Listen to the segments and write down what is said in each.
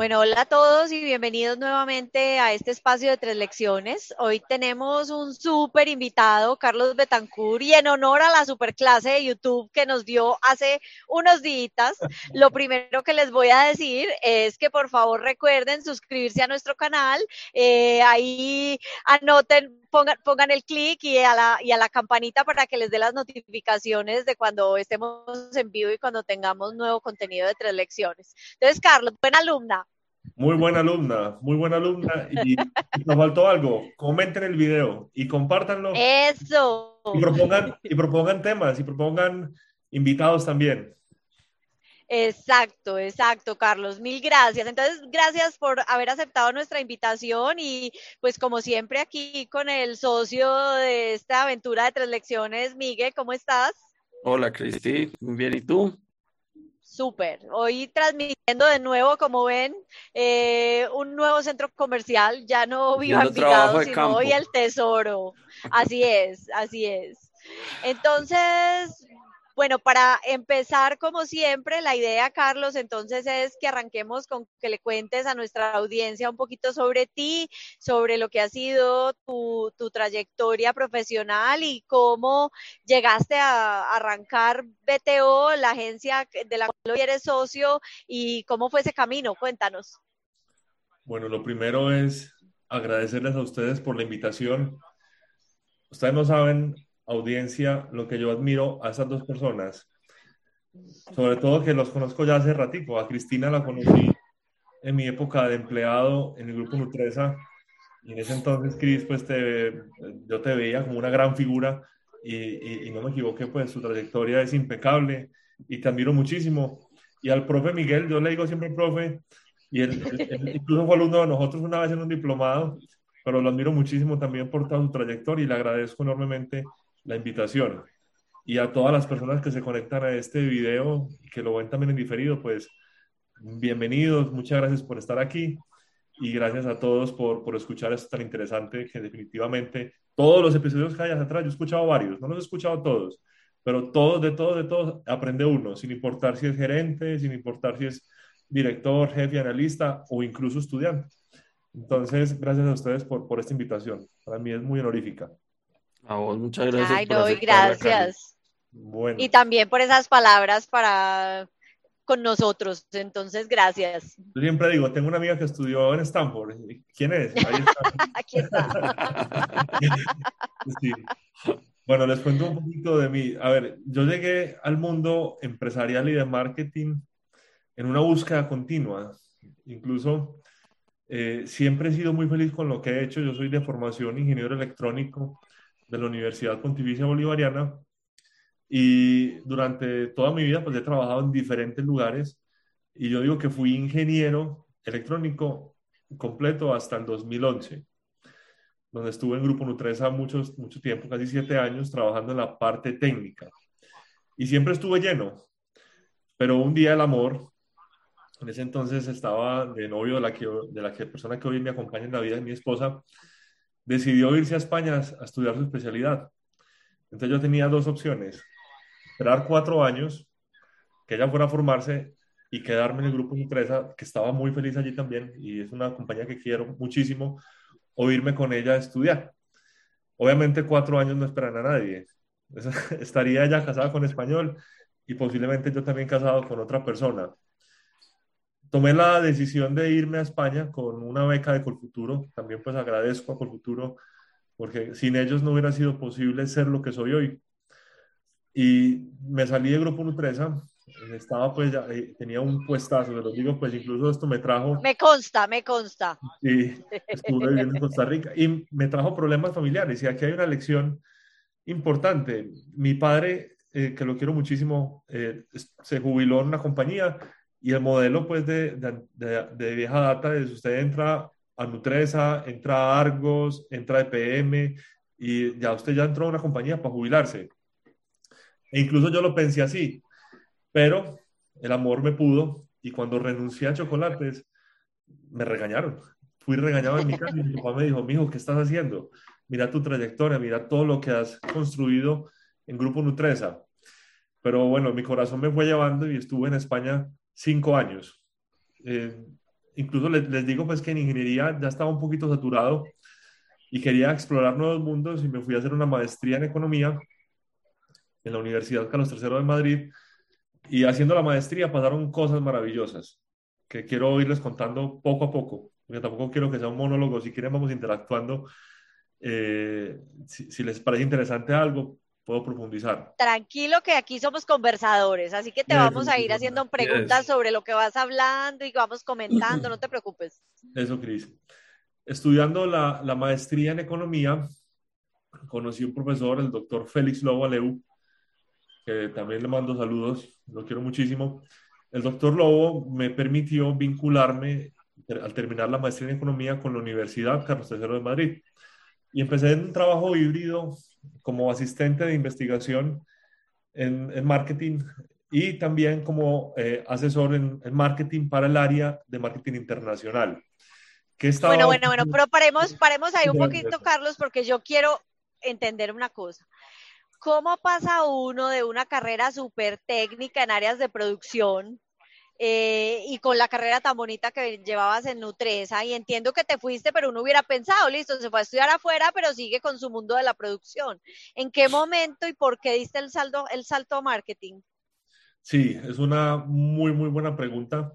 Bueno, hola a todos y bienvenidos nuevamente a este espacio de tres lecciones. Hoy tenemos un súper invitado, Carlos Betancourt, y en honor a la superclase de YouTube que nos dio hace unos días, lo primero que les voy a decir es que por favor recuerden suscribirse a nuestro canal, eh, ahí anoten pongan, pongan el clic y, a la, y a la campanita para que les dé las notificaciones de cuando estemos en vivo y cuando tengamos nuevo contenido de tres lecciones. Entonces, Carlos, buena alumna. Muy buena alumna, muy buena alumna. Y, nos faltó algo. Comenten el video y compártanlo. Eso. Y propongan, y propongan temas y propongan invitados también. Exacto, exacto, Carlos. Mil gracias. Entonces, gracias por haber aceptado nuestra invitación y pues como siempre aquí con el socio de esta aventura de tres lecciones, Miguel, ¿cómo estás? Hola, Cristi. Bien, ¿y tú? Súper. Hoy transmitiendo de nuevo, como ven, eh, un nuevo centro comercial. Ya no vivo Envigado, sino hoy el tesoro. Así es, así es. Entonces, bueno, para empezar, como siempre, la idea, Carlos, entonces es que arranquemos con que le cuentes a nuestra audiencia un poquito sobre ti, sobre lo que ha sido tu, trayectoria profesional y cómo llegaste a arrancar BTO, la agencia de la cual hoy eres socio, y cómo fue ese camino. Cuéntanos. Bueno, lo primero es agradecerles a ustedes por la invitación. Ustedes no saben audiencia, lo que yo admiro a esas dos personas, sobre todo que los conozco ya hace ratico, a Cristina la conocí en mi época de empleado en el grupo Nutresa, y en ese entonces, Cris, pues te, yo te veía como una gran figura, y, y, no me equivoqué, pues su trayectoria es impecable, y te admiro muchísimo. Y al profe Miguel, yo le digo siempre profe, y él, incluso fue alumno de nosotros una vez en un diplomado, pero lo admiro muchísimo también por toda su trayectoria y le agradezco enormemente la invitación. Y a todas las personas que se conectan a este video y que lo ven también en diferido, pues bienvenidos, muchas gracias por estar aquí y gracias a todos por, por escuchar esto tan interesante que definitivamente todos los episodios que hay atrás, yo he escuchado varios, no los he escuchado todos, pero todos, de todos, de todos, aprende uno, sin importar si es gerente, sin importar si es director, jefe, analista o incluso estudiante. Entonces, gracias a ustedes por, por esta invitación. Para mí es muy honorífica muchas gracias. Ay, no, gracias. Y también por esas palabras para con nosotros. Entonces, gracias. Yo siempre digo, tengo una amiga que estudió en Stanford. ¿Quién es? Aquí está. Bueno, les cuento un poquito de mí. A ver, yo llegué al mundo empresarial y de marketing en una búsqueda continua. Incluso eh, siempre he sido muy feliz con lo que he hecho. Yo soy de formación ingeniero electrónico de la Universidad Pontificia Bolivariana y durante toda mi vida pues he trabajado en diferentes lugares y yo digo que fui ingeniero electrónico completo hasta el 2011, donde estuve en Grupo Nutresa muchos, mucho tiempo, casi siete años, trabajando en la parte técnica. Y siempre estuve lleno, pero un día el amor, en ese entonces estaba de novio de la, que, de la que, persona que hoy me acompaña en la vida, mi esposa, decidió irse a España a estudiar su especialidad. Entonces yo tenía dos opciones, esperar cuatro años, que ella fuera a formarse y quedarme en el grupo Nutresa, que estaba muy feliz allí también, y es una compañía que quiero muchísimo, o irme con ella a estudiar. Obviamente cuatro años no esperan a nadie. Estaría ella casada con español y posiblemente yo también casado con otra persona tomé la decisión de irme a España con una beca de Colfuturo. También pues agradezco a Colfuturo porque sin ellos no hubiera sido posible ser lo que soy hoy. Y me salí de Grupo Nutresa, estaba pues ya, eh, tenía un puestazo, se lo digo, pues incluso esto me trajo... Me consta, me consta. Sí, estuve viviendo en Costa Rica y me trajo problemas familiares y aquí hay una lección importante. Mi padre, eh, que lo quiero muchísimo, eh, se jubiló en una compañía y el modelo, pues, de, de, de, vieja data es usted entra a Nutresa, entra a Argos, entra a EPM y ya usted ya entró a una compañía para jubilarse. E incluso yo lo pensé así, pero el amor me pudo y cuando renuncié a chocolates, me regañaron. Fui regañado en mi casa y mi papá me dijo, mijo, ¿qué estás haciendo? Mira tu trayectoria, mira todo lo que has construido en Grupo Nutresa. Pero bueno, mi corazón me fue llevando y estuve en España cinco años. Eh, incluso les, digo pues que en ingeniería ya estaba un poquito saturado y quería explorar nuevos mundos y me fui a hacer una maestría en economía en la Universidad Carlos III de Madrid. Y haciendo la maestría pasaron cosas maravillosas que quiero irles contando poco a poco, porque tampoco quiero que sea un monólogo, si quieren vamos interactuando, eh, si les parece interesante algo, puedo profundizar. Tranquilo que aquí somos conversadores, así que te vamos a ir haciendo preguntas sobre lo que vas hablando y vamos comentando, no te preocupes. Eso, Cris. Estudiando la, la, maestría en economía, conocí un profesor, el doctor Félix Lobo Aleu, que también le mando saludos, lo quiero muchísimo. El doctor Lobo me permitió vincularme al terminar la maestría en economía con la Universidad Carlos III de Madrid. Y empecé en un trabajo híbrido como asistente de investigación en, en marketing y también como eh, asesor en, en, marketing para el área de marketing internacional. Que bueno, bueno, bueno, pero paremos, paremos ahí un poquito, Carlos, porque yo quiero entender una cosa. ¿Cómo pasa uno de una carrera súper técnica en áreas de producción eh, y con la carrera tan bonita que llevabas en Nutresa, y entiendo que te fuiste, pero uno hubiera pensado, listo, se fue a estudiar afuera, pero sigue con su mundo de la producción. ¿En qué momento y por qué diste el, saldo, el salto a marketing? Sí, es una muy, muy buena pregunta.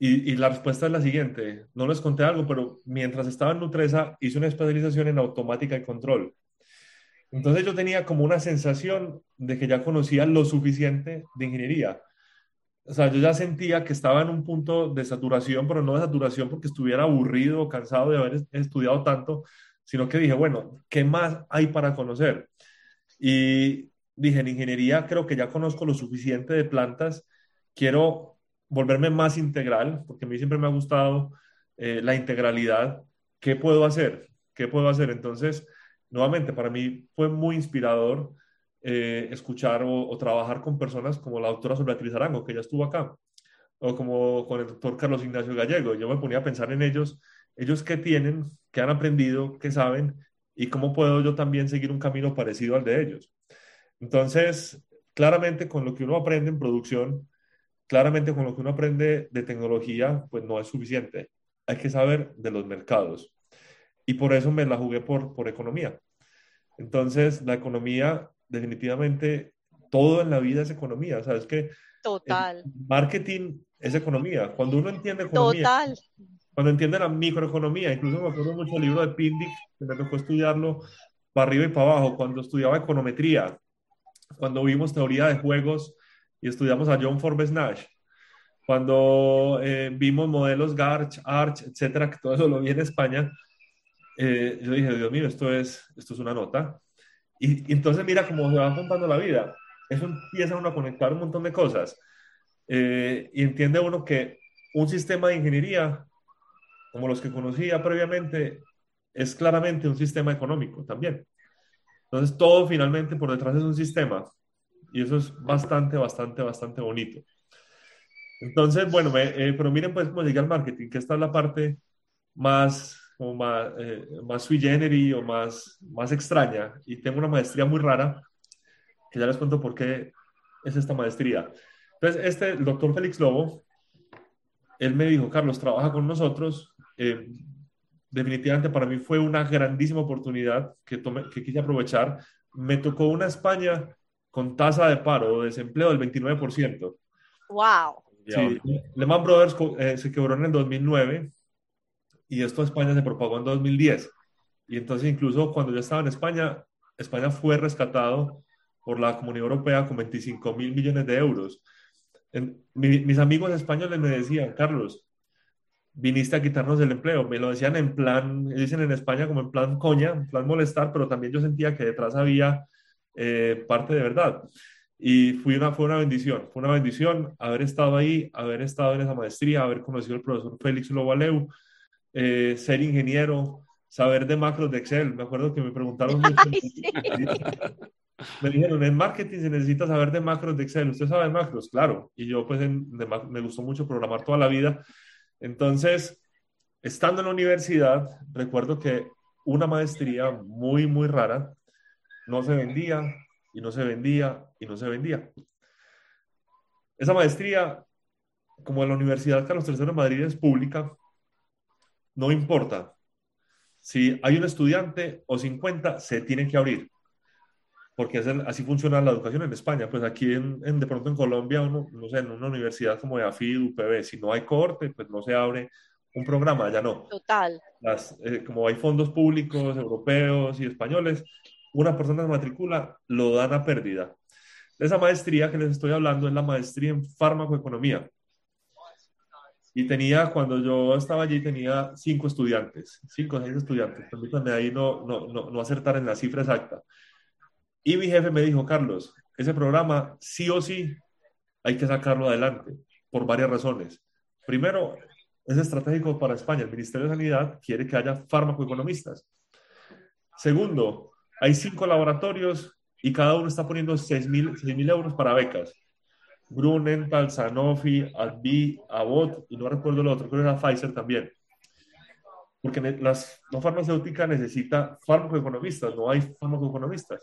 Y, y, la respuesta es la siguiente. No les conté algo, pero mientras estaba en Nutresa hice una especialización en automática y control. Entonces yo tenía como una sensación de que ya conocía lo suficiente de ingeniería o sea, yo ya sentía que estaba en un punto de saturación, pero no de saturación porque estuviera aburrido o cansado de haber estudiado tanto, sino que dije, bueno, ¿qué más hay para conocer? Y dije, en ingeniería creo que ya conozco lo suficiente de plantas, quiero volverme más integral, porque a mí siempre me ha gustado eh, la integralidad. ¿Qué puedo hacer? ¿Qué puedo hacer? Entonces, nuevamente, para mí fue muy inspirador eh, escuchar o, trabajar con personas como la doctora Beatriz Arango, que ya estuvo acá, o como con el doctor Carlos Ignacio Gallego. Yo me ponía a pensar en ellos, ellos qué tienen, qué han aprendido, qué saben, y cómo puedo yo también seguir un camino parecido al de ellos. Entonces, claramente con lo que uno aprende en producción, claramente con lo que uno aprende de tecnología, pues no es suficiente. Hay que saber de los mercados. Y por eso me la jugué por, por economía. Entonces, la economía definitivamente todo en la vida es economía. Sabes que Total. marketing es economía. Cuando uno entiende economía, Total. cuando entiende la microeconomía, incluso me acuerdo mucho del libro de Pindic, que me tocó estudiarlo para arriba y para abajo, cuando estudiaba econometría, cuando vimos teoría de juegos y estudiamos a John Forbes Nash, cuando eh, vimos modelos Garch, Arch, etcétera, que todo eso lo vi en España, eh, yo dije, Dios mío, esto es, esto es una nota. Y, entonces mira cómo se va contando la vida. Eso empieza uno a conectar un montón de cosas. Eh, y entiende uno que un sistema de ingeniería, como los que conocía previamente, es claramente un sistema económico también. Entonces todo finalmente por detrás es un sistema. Y eso es bastante, bastante, bastante bonito. Entonces, bueno, eh, pero miren pues cómo llega al marketing, que esta es la parte más como más, eh, más sui generis o más, más extraña. Y tengo una maestría muy rara, que ya les cuento por qué es esta maestría. Entonces, este, el doctor Félix Lobo, él me dijo, Carlos, trabaja con nosotros. Eh, definitivamente para mí fue una grandísima oportunidad que, tomé, que quise aprovechar. Me tocó una España con tasa de paro o desempleo del 29%. ¡Wow! Sí, Lehman Brothers eh, se quebró en el 2009 y esto a España se propagó en 2010. Y entonces incluso cuando yo estaba en España, España fue rescatado por la Comunidad Europea con 25 mil millones de euros. mis amigos españoles me decían, Carlos, viniste a quitarnos el empleo. Me lo decían en plan, dicen en España como en plan coña, en plan molestar, pero también yo sentía que detrás había eh, parte de verdad. Y fue una, fue una bendición, fue una bendición haber estado ahí, haber estado en esa maestría, haber conocido al profesor Félix Lobaleu, eh, ser ingeniero, saber de macros de Excel. Me acuerdo que me preguntaron mucho. Me dijeron, en marketing se necesita saber de macros de Excel. ¿Usted sabe de macros? Claro. Y yo pues me gustó mucho programar toda la vida. Entonces, estando en la universidad, recuerdo que una maestría muy, muy rara no se vendía y no se vendía y no se vendía. Esa maestría como la Universidad Carlos III de Madrid es pública, no importa. Si hay un estudiante o 50, se tienen que abrir. Porque así funciona la educación en España. Pues aquí, en, de pronto en Colombia, uno, no sé, en una universidad como de AFID, UPB, si no hay corte, pues no se abre un programa, ya no. Total. Las, eh, como hay fondos públicos, europeos y españoles, una persona se matricula, lo dan a pérdida. Esa maestría que les estoy hablando es la maestría en farmacoeconomía. Y tenía, cuando yo estaba allí, tenía cinco estudiantes, cinco o seis estudiantes. Permítanme ahí no, no, no, no acertar en la cifra exacta. Y mi jefe me dijo, Carlos, ese programa sí o sí hay que sacarlo adelante por varias razones. Primero, es estratégico para España. El Ministerio de Sanidad quiere que haya farmacoeconomistas. Segundo, hay cinco laboratorios y cada uno está poniendo 6 mil euros para becas. Grunenthal, Sanofi, Advi, Abbott y no recuerdo el otro, creo que era Pfizer también. Porque las, la farmacéutica necesita farmacoeconomistas, no hay farmacoeconomistas.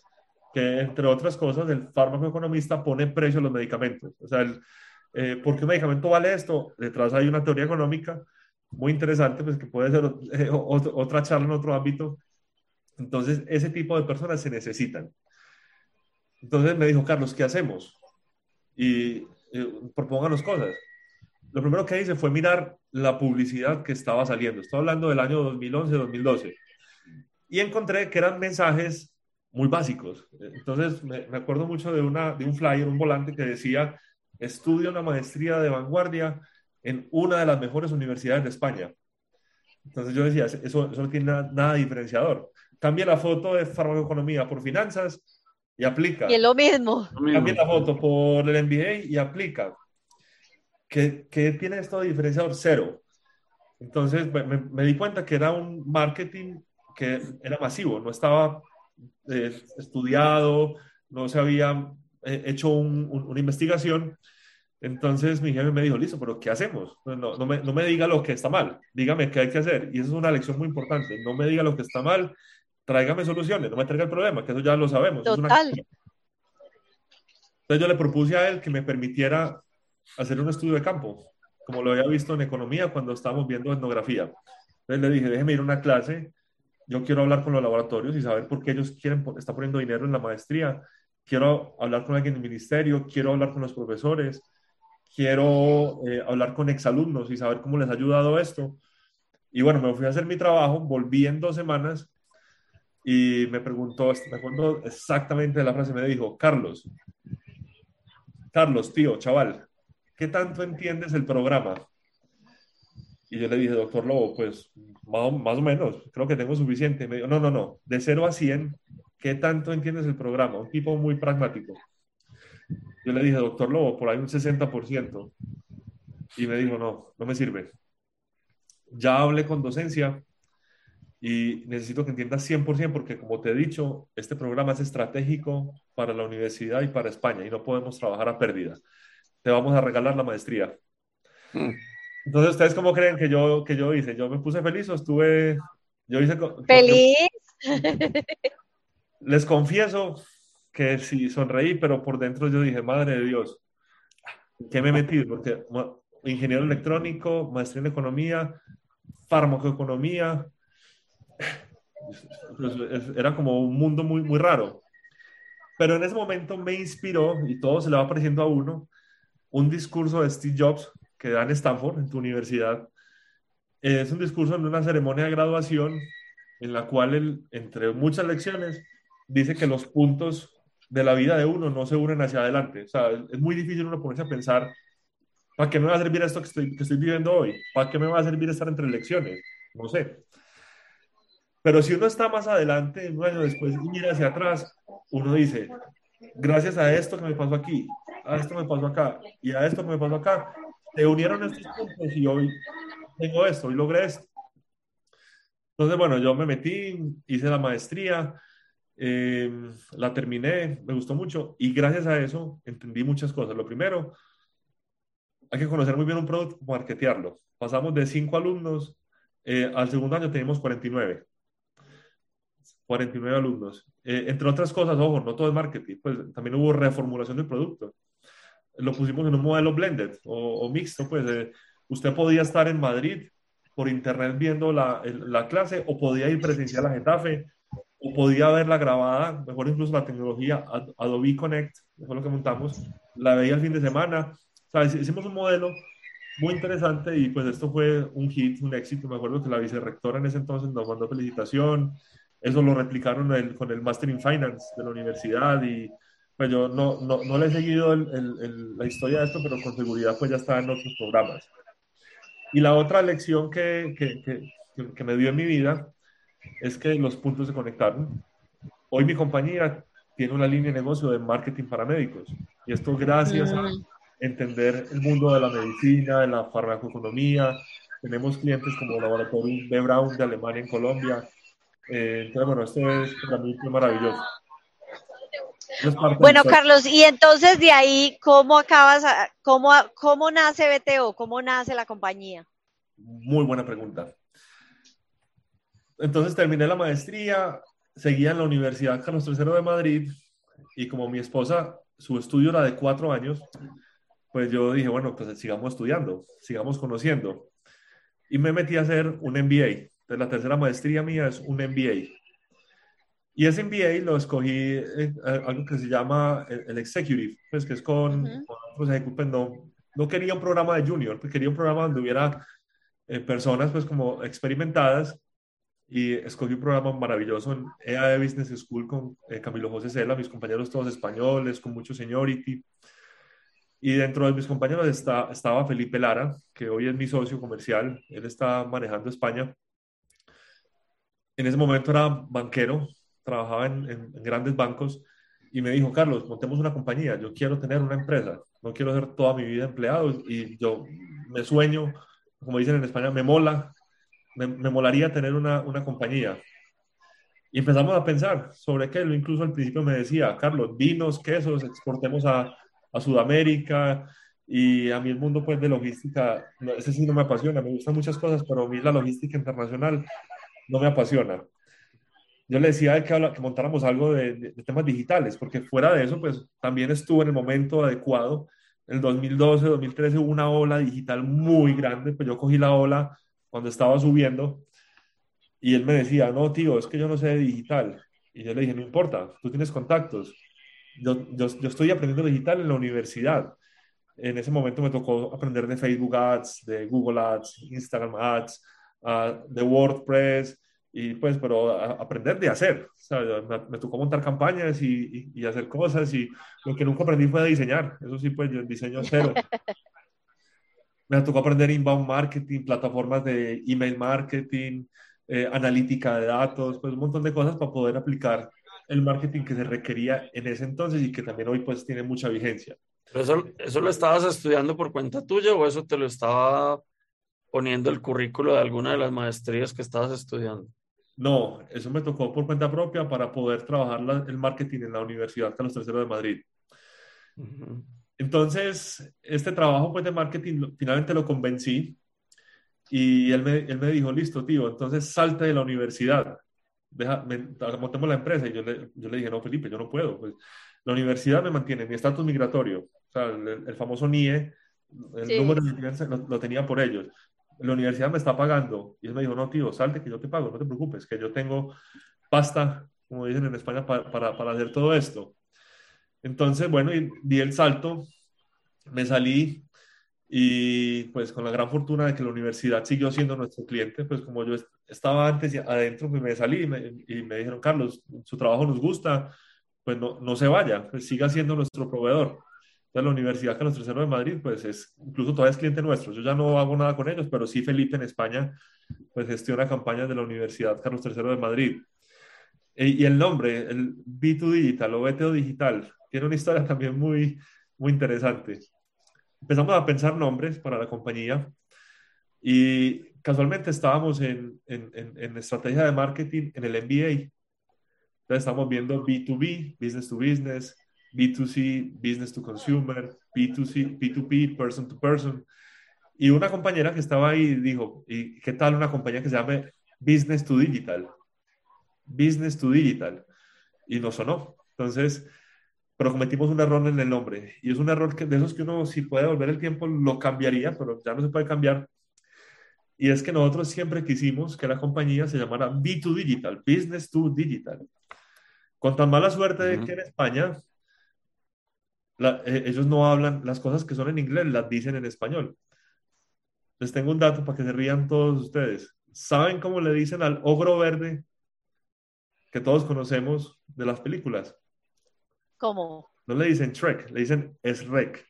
Que entre otras cosas, el farmacoeconomista pone precio a los medicamentos. O sea, el, eh, ¿por qué un medicamento vale esto? Detrás hay una teoría económica muy interesante, pues que puede ser eh, otra charla en otro ámbito. Entonces, ese tipo de personas se necesitan. Entonces me dijo, Carlos, ¿qué hacemos? Y eh, propónganos cosas. Lo primero que hice fue mirar la publicidad que estaba saliendo. Estoy hablando del año 2011-2012. Y encontré que eran mensajes muy básicos. Entonces, me, acuerdo mucho de, una, de un flyer, un volante que decía, estudia una maestría de vanguardia en una de las mejores universidades de España. Entonces yo decía, eso, eso no tiene nada, nada diferenciador. Cambia la foto de farmacoeconomía por finanzas y aplica. Y es lo mismo. Cambia la foto por el MBA y aplica. ¿Qué, qué tiene esto de diferenciador? Cero. Entonces me, me, di cuenta que era un marketing que era masivo, no estaba eh, estudiado, no se había eh, hecho una investigación. Entonces mi jefe me dijo, listo, pero ¿qué hacemos? No, no, me, no me diga lo que está mal, dígame qué hay que hacer. Y eso es una lección muy importante, no me diga lo que está mal, tráigame soluciones, no me traiga el problema, que eso ya lo sabemos. Total. Entonces yo le propuse a él que me permitiera hacer un estudio de campo, como lo había visto en economía cuando estábamos viendo etnografía. Entonces le dije, déjeme ir a una clase, yo quiero hablar con los laboratorios y saber por qué ellos quieren, está poniendo dinero en la maestría, quiero hablar con alguien del ministerio, quiero hablar con los profesores, quiero eh, hablar con exalumnos y saber cómo les ha ayudado esto. Y bueno, me fui a hacer mi trabajo, volví en dos semanas y me preguntó, me acuerdo exactamente la frase, me dijo, Carlos, Carlos, tío, chaval, ¿qué tanto entiendes el programa? Y yo le dije, doctor Lobo, pues más, más o menos, creo que tengo suficiente. Me dijo, no, no, no, de 0 a 100, ¿qué tanto entiendes el programa? Un tipo muy pragmático. Yo le dije, doctor Lobo, por ahí un 60%. Y me dijo, no, no me sirve. Ya hablé con docencia y necesito que entiendas 100% porque, como te he dicho, este programa es estratégico para la universidad y para España y no podemos trabajar a pérdida. Te vamos a regalar la maestría. Mm. Entonces, ¿ustedes cómo creen que yo, que yo hice? ¿Yo me puse feliz o estuve... Yo hice... ¿Feliz? les confieso que sí, sonreí, pero por dentro yo dije, madre de Dios, ¿qué me he metido? Porque ingeniero electrónico, maestría en economía, farmacoeconomía, era como un mundo muy, muy raro. Pero en ese momento me inspiró, y todo se le va apareciendo a uno, un discurso de Steve Jobs que da en Stanford, en tu universidad. Es un discurso en una ceremonia de graduación en la cual, él, entre muchas lecciones, dice que los puntos de la vida de uno no se unen hacia adelante. O sea, es muy difícil uno ponerse a pensar, ¿para qué me va a servir esto que estoy, que estoy viviendo hoy? ¿Para qué me va a servir estar entre lecciones? No sé. Pero si uno está más adelante, un año después, y mira hacia atrás, uno dice, gracias a esto que me pasó aquí, a esto me pasó acá, y a esto que me pasó acá, se unieron estos puntos y hoy tengo esto, hoy logré esto. Entonces, bueno, yo me metí, hice la maestría, em, la terminé, me gustó mucho, y gracias a eso entendí muchas cosas. Lo primero, hay que conocer muy bien un producto, marketearlo. Pasamos de cinco alumnos, eh, al segundo año tenemos 49. 49 alumnos. Eh, entre otras cosas, ojo, no todo es marketing, pues también hubo reformulación del producto. lo pusimos en un modelo blended o, mixto, pues eh, usted podía estar en Madrid por internet viendo la, la, clase o podía ir presencial a Getafe o podía verla grabada, mejor incluso la tecnología Adobe Connect, fue lo que montamos, la veía el fin de semana. O sea, hicimos un modelo muy interesante y pues esto fue un hit, un éxito. Me acuerdo que la vicerrectora en ese entonces nos mandó felicitación. Eso lo replicaron el, con el Master in Finance de la universidad y pues yo no, no, no le he seguido el, el, la historia de esto, pero con seguridad pues ya está en otros programas. Y la otra lección que, que, que, que me dio en mi vida es que los puntos se conectaron. Hoy mi compañía tiene una línea de negocio de marketing para médicos. Y esto gracias a mm. entender el mundo de la medicina, de la farmacoeconomía. Tenemos clientes como Laboratorio B. Brown de Alemania en Colombia. Eh, entonces, bueno, esto es para mí maravilloso. Bueno, Carlos, y entonces de ahí, ¿cómo acabas, cómo, cómo nace BTO? ¿Cómo nace la compañía? Muy buena pregunta. Entonces terminé la maestría, seguía en la Universidad Carlos III de Madrid y como mi esposa, su estudio era de cuatro años, pues yo dije, bueno, pues sigamos estudiando, sigamos conociendo. Y me metí a hacer un MBA. Entonces la tercera maestría mía es un MBA. Y ese MBA lo escogí eh, algo que se llama el, Executive, pues que es con, otros ejecutivos. No, no quería un programa de junior, pues quería un programa donde hubiera eh, personas pues como experimentadas y escogí un programa maravilloso en EAE Business School con eh, Camilo José Cela, mis compañeros todos españoles, con mucho seniority. Y dentro de mis compañeros está, estaba Felipe Lara, que hoy es mi socio comercial, él está manejando España. En ese momento era banquero, trabajaba en, en, en grandes bancos y me dijo, Carlos, montemos una compañía, yo quiero tener una empresa, no quiero ser toda mi vida empleado y yo me sueño, como dicen en España, me mola me, molaría tener una, una, compañía. Y empezamos a pensar sobre qué, incluso al principio me decía, Carlos, vinos, quesos, exportemos a, a Sudamérica, y a mí el mundo pues de logística, ese sí no me apasiona, me gustan muchas cosas, pero a mí la logística internacional no me apasiona. Yo le decía que, que montáramos algo de, temas digitales, porque fuera de eso, pues también estuvo en el momento adecuado. En el 2012, 2013 hubo una ola digital muy grande, pues yo cogí la ola cuando estaba subiendo y él me decía, no, tío, es que yo no sé de digital. Y yo le dije, no importa, tú tienes contactos. Yo, yo, estoy aprendiendo digital en la universidad. En ese momento me tocó aprender de Facebook Ads, de Google Ads, Instagram Ads, uh, de WordPress, y pues, pero aprender de hacer. O sea, me, tocó montar campañas y, y, hacer cosas, y lo que nunca aprendí fue de diseñar. Eso sí, pues yo diseño cero. me tocó aprender inbound marketing, plataformas de email marketing, eh, analítica de datos, pues un montón de cosas para poder aplicar el marketing que se requería en ese entonces y que también hoy pues tiene mucha vigencia. eso, eso lo estabas estudiando por cuenta tuya o eso te lo estaba poniendo el currículo de alguna de las maestrías que estabas estudiando? No, eso me tocó por cuenta propia para poder trabajar el marketing en la Universidad Carlos III de Madrid. Entonces, este trabajo pues, de marketing finalmente lo convencí y él me, él me dijo, listo, tío, entonces salte de la universidad, deja, montemos la empresa. Y yo le, yo le, dije, no, Felipe, yo no puedo. Pues, la universidad me mantiene mi estatus migratorio, o sea, el, famoso NIE, el número de lo, lo tenía por ellos. La universidad me está pagando. Y él me dijo, no, tío, salte que yo te pago, no te preocupes, que yo tengo pasta, como dicen en España, para, para, para hacer todo esto. Entonces, bueno, y di el salto, me salí y pues con la gran fortuna de que la universidad siguió siendo nuestro cliente, pues como yo estaba antes adentro, pues me salí y me, dijeron, Carlos, su trabajo nos gusta, pues no, no se vaya, pues siga siendo nuestro proveedor. Entonces la Universidad Carlos III de Madrid, pues es, incluso todavía es cliente nuestro. Yo ya no hago nada con ellos, pero sí Felipe en España, pues gestiona campañas de la Universidad Carlos III de Madrid. E, y el nombre, el B2 Digital o BTO Digital, tiene una historia también muy, muy interesante. Empezamos a pensar nombres para la compañía y casualmente estábamos en, en, en, estrategia de marketing en el MBA. Entonces estamos viendo B2B, business to business, B2C, business to consumer, B2C, P2P, person to person. Y una compañera que estaba ahí dijo, ¿y qué tal una compañía que se llame Business to Digital? Business to Digital. Y no sonó. Entonces, pero cometimos un error en el nombre. Y es un error que, de esos que uno, si puede volver el tiempo, lo cambiaría, pero ya no se puede cambiar. Y es que nosotros siempre quisimos que la compañía se llamara B2 Digital, Business to Digital. Con tan mala suerte de que en España eh, ellos no hablan, las cosas que son en inglés las dicen en español. Les tengo un dato para que se rían todos ustedes. ¿Saben cómo le dicen al ogro verde que todos conocemos de las películas? ¿Cómo? No le dicen Trek, le dicen Shrek.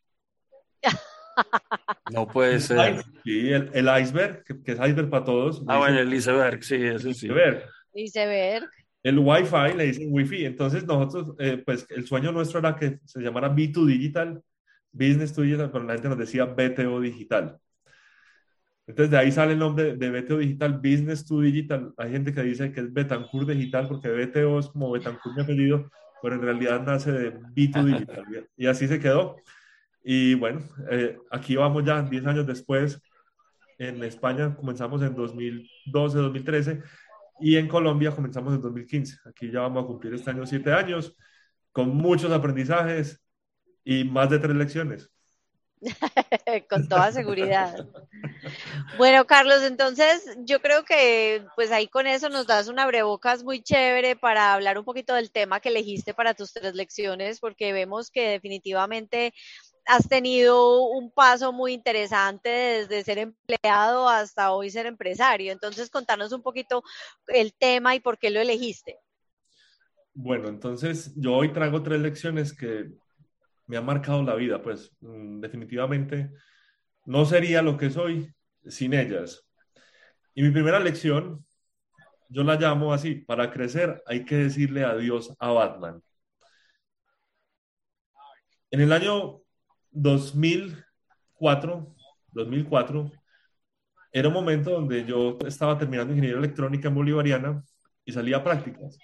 No puede ser. Sí, el, el iceberg, que, es iceberg para todos. Ah, bueno, el iceberg, sí, eso sí. Iceberg. Iceberg. El Wi-Fi le dicen Wi-Fi. Entonces, nosotros, eh, pues el sueño nuestro era que se llamara B2 Digital, Business to Digital, pero la gente nos decía BTO Digital. Entonces, de ahí sale el nombre de BTO Digital, Business to Digital. Hay gente que dice que es Betancourt Digital, porque BTO es como Betancourt mi apellido, pero en realidad nace de B2 Digital. y así se quedó. Y bueno, eh, aquí vamos ya 10 años después. En España comenzamos en 2012, 2013 y en Colombia comenzamos en 2015. Aquí ya vamos a cumplir este año 7 años con muchos aprendizajes y más de tres lecciones. con toda seguridad. Bueno, Carlos, entonces yo creo que pues ahí con eso nos das una abrebocas muy chévere para hablar un poquito del tema que elegiste para tus tres lecciones, porque vemos que definitivamente has tenido un paso muy interesante desde ser empleado hasta hoy ser empresario. Entonces, contanos un poquito el tema y por qué lo elegiste. Bueno, entonces yo hoy traigo tres lecciones que me han marcado la vida, pues mm, definitivamente no sería lo que soy sin ellas. Y mi primera lección, yo la llamo así, para crecer hay que decirle adiós a Batman. En el año 2004, 2004, era un momento donde yo estaba terminando ingeniería electrónica en Bolivariana y salía a prácticas.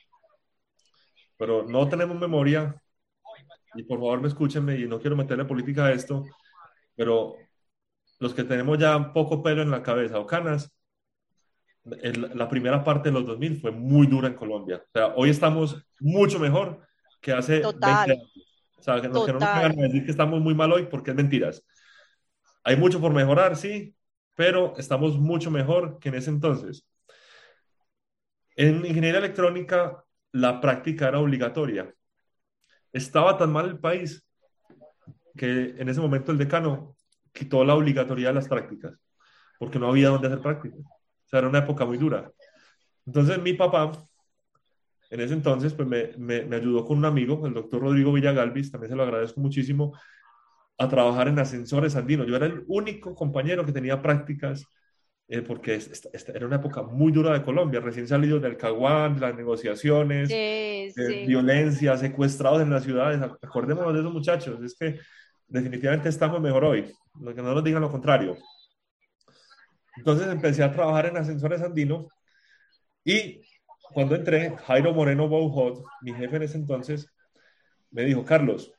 Pero no tenemos memoria, y por favor me escúchenme, y no quiero meterle política a esto, pero los que tenemos ya poco pelo en la cabeza o canas, la primera parte de los 2000 fue muy dura en Colombia. O sea, hoy estamos mucho mejor que hace 20 años. O sea, que, no nos decir que estamos muy mal hoy porque es mentiras. Hay mucho por mejorar, sí, pero estamos mucho mejor que en ese entonces. En ingeniería electrónica, la práctica era obligatoria. Estaba tan mal el país que en ese momento el decano quitó la obligatoriedad de las prácticas, porque no había dónde hacer prácticas. O sea, era una época muy dura. Entonces mi papá en ese entonces, pues me, me, ayudó con un amigo, el doctor Rodrigo Villagalvis, también se lo agradezco muchísimo, a trabajar en ascensores andinos. Yo era el único compañero que tenía prácticas, eh, porque esta, era una época muy dura de Colombia, recién salido del Caguán, las negociaciones, violencia, secuestrados en las ciudades. Acordémonos de esos muchachos, es que definitivamente estamos mejor hoy, lo que no nos digan lo contrario. Entonces empecé a trabajar en ascensores andinos y cuando entré, Jairo Moreno Bouhot, mi jefe en ese entonces, me dijo, Carlos,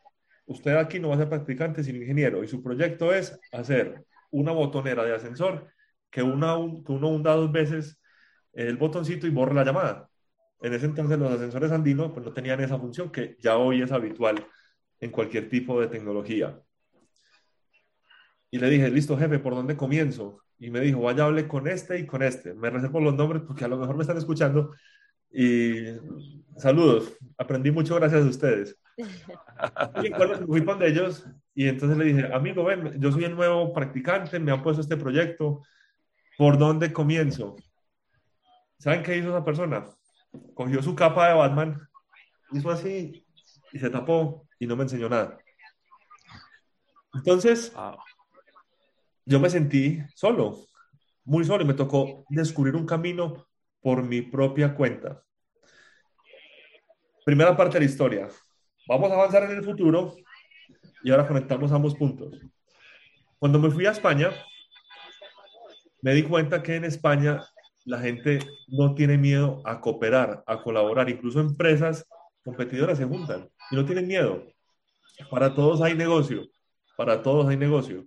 usted aquí no va a ser practicante sino ingeniero y su proyecto es hacer una botonera de ascensor que, una, que uno hunda dos veces el botoncito y borre la llamada. En ese entonces los ascensores andinos pues, no tenían esa función que ya hoy es habitual en cualquier tipo de tecnología. Y le dije, listo jefe, ¿por dónde comienzo? Y me dijo, vaya, hable con este y con este. Me reservo los nombres porque a lo mejor me están escuchando y saludos, aprendí mucho gracias a ustedes. Y fui con ellos y entonces le dije, amigo, ven, yo soy el nuevo practicante, me han puesto este proyecto, ¿por dónde comienzo? ¿Saben qué hizo esa persona? Cogió su capa de Batman, hizo así y se tapó y no me enseñó nada. Entonces, yo me sentí solo, muy solo y me tocó descubrir un camino por mi propia cuenta. Primera parte de la historia. Vamos a avanzar en el futuro y ahora conectamos ambos puntos. Cuando me fui a España, me di cuenta que en España la gente no tiene miedo a cooperar, a colaborar. Incluso empresas competidoras se juntan y no tienen miedo. Para todos hay negocio, para todos hay negocio.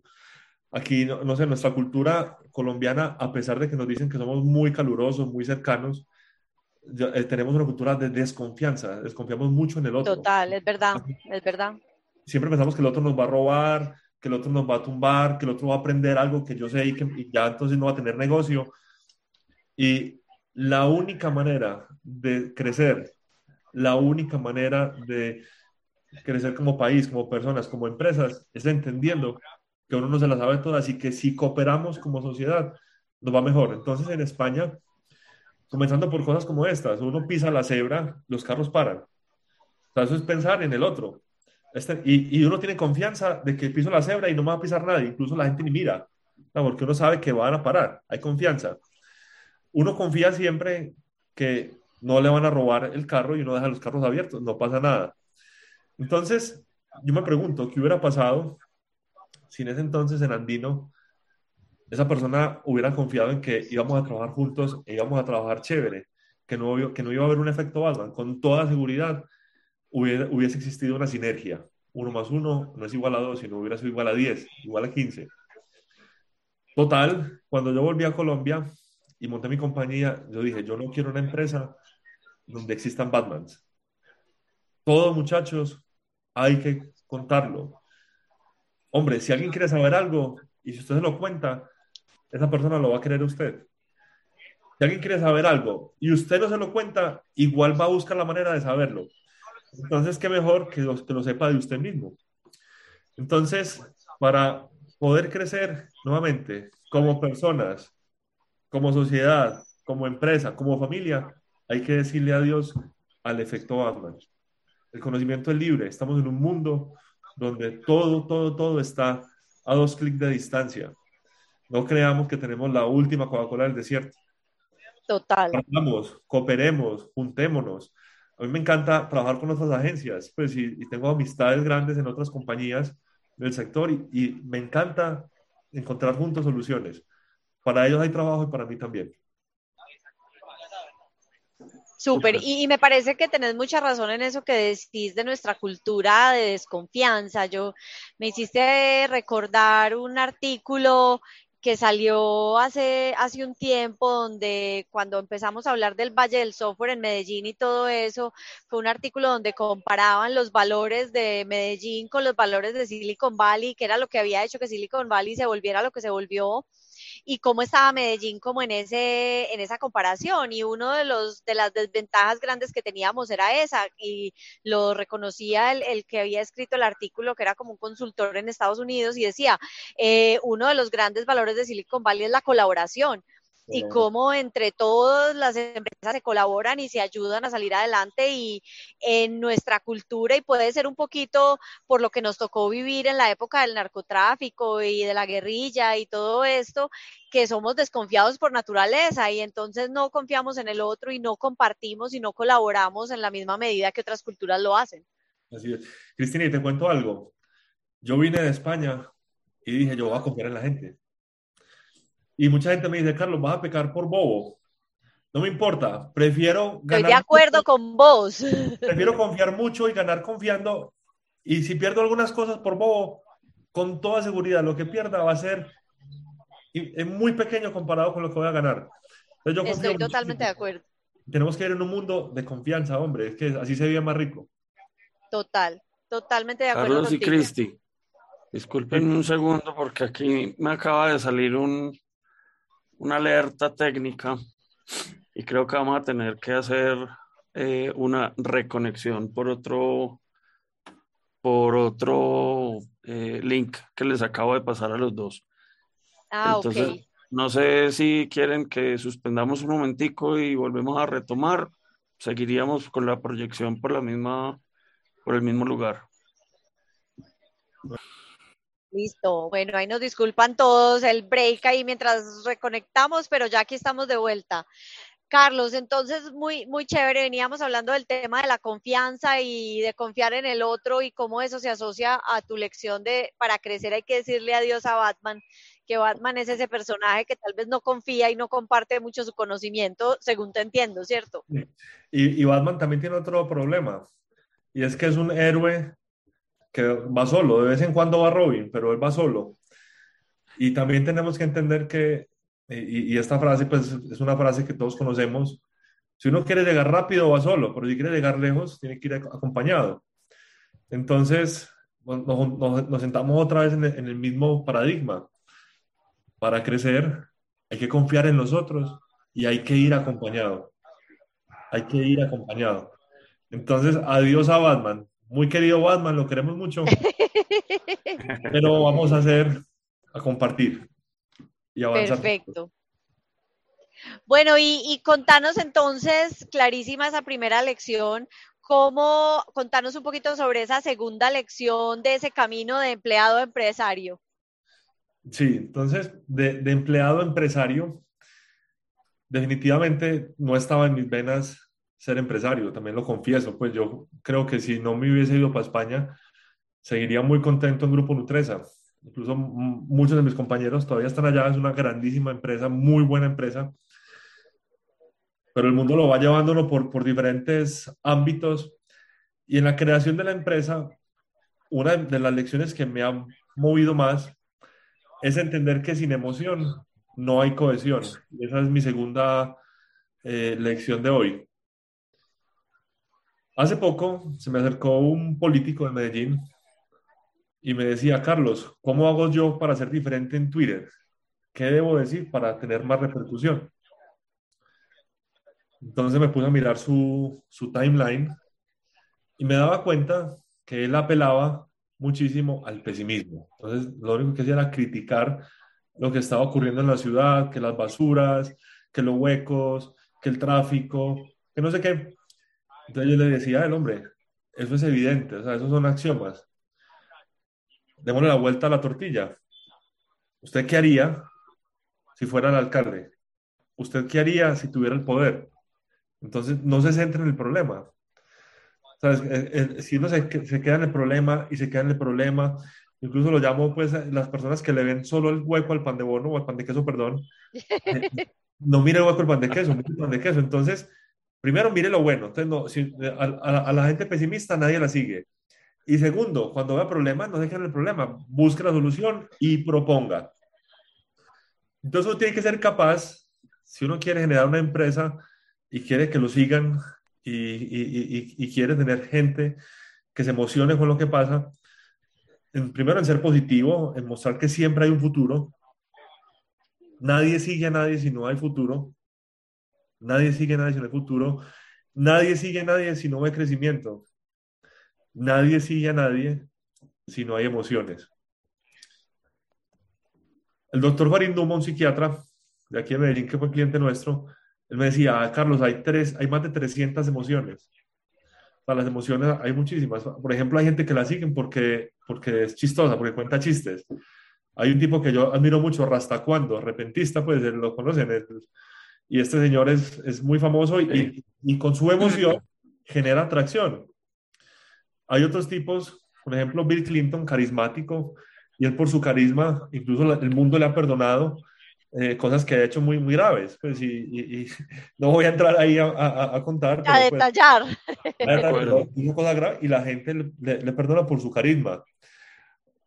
Aquí, no, sé, nuestra cultura colombiana, a pesar de que nos dicen que somos muy calurosos, muy cercanos, eh, tenemos una cultura de desconfianza, desconfiamos mucho en el otro. Total, es verdad, es verdad. Siempre pensamos que el otro nos va a robar, que el otro nos va a tumbar, que el otro va a aprender algo que yo sé y que ya entonces no va a tener negocio. Y la única manera de crecer, la única manera de crecer como país, como personas, como empresas, es entendiendo que uno no se la sabe todas y que si cooperamos como sociedad, nos va mejor. Entonces en España, comenzando por cosas como estas, uno pisa la cebra, los carros paran. O sea, eso es pensar en el otro. Este, y, y, uno tiene confianza de que piso la cebra y no me va a pisar nadie, incluso la gente ni mira, porque uno sabe que van a parar, hay confianza. Uno confía siempre que no le van a robar el carro y uno deja los carros abiertos, no pasa nada. Entonces, yo me pregunto, ¿qué hubiera pasado si en ese entonces en Andino esa persona hubiera confiado en que íbamos a trabajar juntos e íbamos a trabajar chévere, que no, que no iba a haber un efecto Batman? Con toda seguridad hubiese existido una sinergia. Uno más uno no es igual a dos, sino hubiera sido igual a diez, igual a quince. Total, cuando yo volví a Colombia y monté mi compañía, yo dije, yo no quiero una empresa donde existan Batmans. Todos muchachos, hay que contarlo. Hombre, si alguien quiere saber algo y si usted se lo cuenta, esa persona lo va a querer usted. Si alguien quiere saber algo y usted no se lo cuenta, igual va a buscar la manera de saberlo. Entonces, qué mejor que lo, que lo sepa de usted mismo. Entonces, para poder crecer nuevamente como personas, como sociedad, como empresa, como familia, hay que decirle adiós al efecto Batman. El conocimiento es libre. Estamos en un mundo donde todo, todo, todo está a dos clics de distancia. No creamos que tenemos la última Coca-Cola del desierto. Total. Vamos, cooperemos, juntémonos a mí me encanta trabajar con otras agencias, pues, y, tengo amistades grandes en otras compañías del sector y, me encanta encontrar juntos soluciones. Para ellos hay trabajo y para mí también. Súper, y, y, me parece que tenés mucha razón en eso que decís de nuestra cultura de desconfianza. Yo me hiciste recordar un artículo que salió hace, hace un tiempo, donde cuando empezamos a hablar del Valle del Software en Medellín y todo eso, fue un artículo donde comparaban los valores de Medellín con los valores de Silicon Valley, que era lo que había hecho que Silicon Valley se volviera lo que se volvió y cómo estaba Medellín como en ese en esa comparación y uno de los de las desventajas grandes que teníamos era esa y lo reconocía el, el que había escrito el artículo que era como un consultor en Estados Unidos y decía eh, uno de los grandes valores de Silicon Valley es la colaboración y cómo entre todas las empresas se colaboran y se ayudan a salir adelante y en nuestra cultura y puede ser un poquito por lo que nos tocó vivir en la época del narcotráfico y de la guerrilla y todo esto, que somos desconfiados por naturaleza y entonces no confiamos en el otro y no compartimos y no colaboramos en la misma medida que otras culturas lo hacen. Así es. Cristina, y te cuento algo. Yo vine de España y dije, yo voy a confiar en la gente. Y mucha gente me dice, Carlos, vas a pecar por bobo. No me importa, prefiero ganar. Estoy de acuerdo con vos. Prefiero confiar mucho y ganar confiando. Y si pierdo algunas cosas por bobo, con toda seguridad, lo que pierda va a ser es muy pequeño comparado con lo que voy a ganar. yo Estoy totalmente de acuerdo. Tenemos que ir en un mundo de confianza, hombre, es que así se vive más rico. Total, totalmente de acuerdo. Carlos y Cristi, disculpen un segundo porque aquí me acaba de salir un, una alerta técnica y creo que vamos a tener que hacer eh, una reconexión por otro por otro eh, link que les acabo de pasar a los dos. Ah, Entonces, no sé si quieren que suspendamos un momentico y volvemos a retomar. Seguiríamos con la proyección por la misma, por el mismo lugar. Listo, bueno, ahí nos disculpan todos el break ahí mientras reconectamos, pero ya aquí estamos de vuelta. Carlos, entonces muy, muy chévere, veníamos hablando del tema de la confianza y de confiar en el otro y cómo eso se asocia a tu lección de para crecer hay que decirle adiós a Batman, que Batman es ese personaje que tal vez no confía y no comparte mucho su conocimiento, según te entiendo, ¿cierto? Y, y Batman también tiene otro problema, y es que es un héroe que va solo, de vez en cuando va Robin, pero él va solo. Y también tenemos que entender que, y, esta frase pues es una frase que todos conocemos, Si uno quiere llegar rápido, va solo, pero si quiere llegar lejos, tiene que ir acompañado. Entonces, nos, sentamos otra vez en el, mismo paradigma. Para crecer, hay que confiar en nosotros y hay que ir acompañado. Hay que ir acompañado. Entonces, adiós a Batman. Muy querido Batman, lo queremos mucho. pero vamos a hacer, a compartir y avanzar. Perfecto. Bueno, y, y, contanos entonces, clarísima esa primera lección, cómo contanos un poquito sobre esa segunda lección de ese camino de empleado empresario. Sí, entonces, de, de empleado empresario, definitivamente no estaba en mis venas ser empresario, también lo confieso, pues yo creo que si no me hubiese ido para España, seguiría muy contento en Grupo Nutresa. Incluso muchos de mis compañeros todavía están allá, es una grandísima empresa, muy buena empresa, pero el mundo lo va llevándolo por, por diferentes ámbitos y en la creación de la empresa, una de las lecciones que me ha movido más es entender que sin emoción no hay cohesión. esa es mi segunda eh, lección de hoy. Hace poco se me acercó un político de Medellín y me decía, Carlos, ¿cómo hago yo para ser diferente en Twitter? ¿Qué debo decir para tener más repercusión? Entonces me puse a mirar su, su timeline y me daba cuenta que él apelaba muchísimo al pesimismo. Entonces lo único que hacía era criticar lo que estaba ocurriendo en la ciudad, que las basuras, que los huecos, que el tráfico, que no sé qué. Entonces yo le decía al hombre, eso es evidente, o sea, esos son axiomas. Démosle la vuelta a la tortilla. ¿Usted qué haría si fuera el alcalde? ¿Usted qué haría si tuviera el poder? Entonces, no se centre en el problema. ¿Sabes? Si uno se, se, queda en el problema y se queda en el problema, incluso lo llamo, pues, las personas que le ven solo el hueco al pan de bono o al pan de queso, perdón, eh, no mire el hueco al pan de queso, mire el pan de queso. Entonces, primero mire lo bueno. Entonces, si, a, la gente pesimista nadie la sigue. Y segundo, cuando vea problemas, no dejen el problema, busque la solución y proponga. Entonces uno tiene que ser capaz, si uno quiere generar una empresa y quiere que lo sigan y, quiere tener gente que se emocione con lo que pasa, en, primero en ser positivo, en mostrar que siempre hay un futuro. Nadie sigue a nadie si no hay futuro. Nadie sigue a nadie si no hay futuro. Nadie sigue a nadie si no hay crecimiento. Nadie sigue a nadie si no hay emociones. El doctor Farid Numa, un psiquiatra de aquí en Medellín, que fue cliente nuestro, él me decía, ah, Carlos, hay, tres, hay más de 300 emociones. Para las emociones hay muchísimas. Por ejemplo, hay gente que la siguen porque, porque es chistosa, porque cuenta chistes. Hay un tipo que yo admiro mucho, Rasta Cuando, repentista, pues lo conocen. Y este señor es, es muy famoso y, y, con su emoción genera atracción. Hay otros tipos, por ejemplo, Bill Clinton, carismático, y él por su carisma, incluso el mundo le ha perdonado eh, cosas que ha hecho muy, muy graves. Pues, y, no voy a entrar ahí a, a, contar. A pues, detallar. hizo cosas graves y la gente le, le, perdona por su carisma.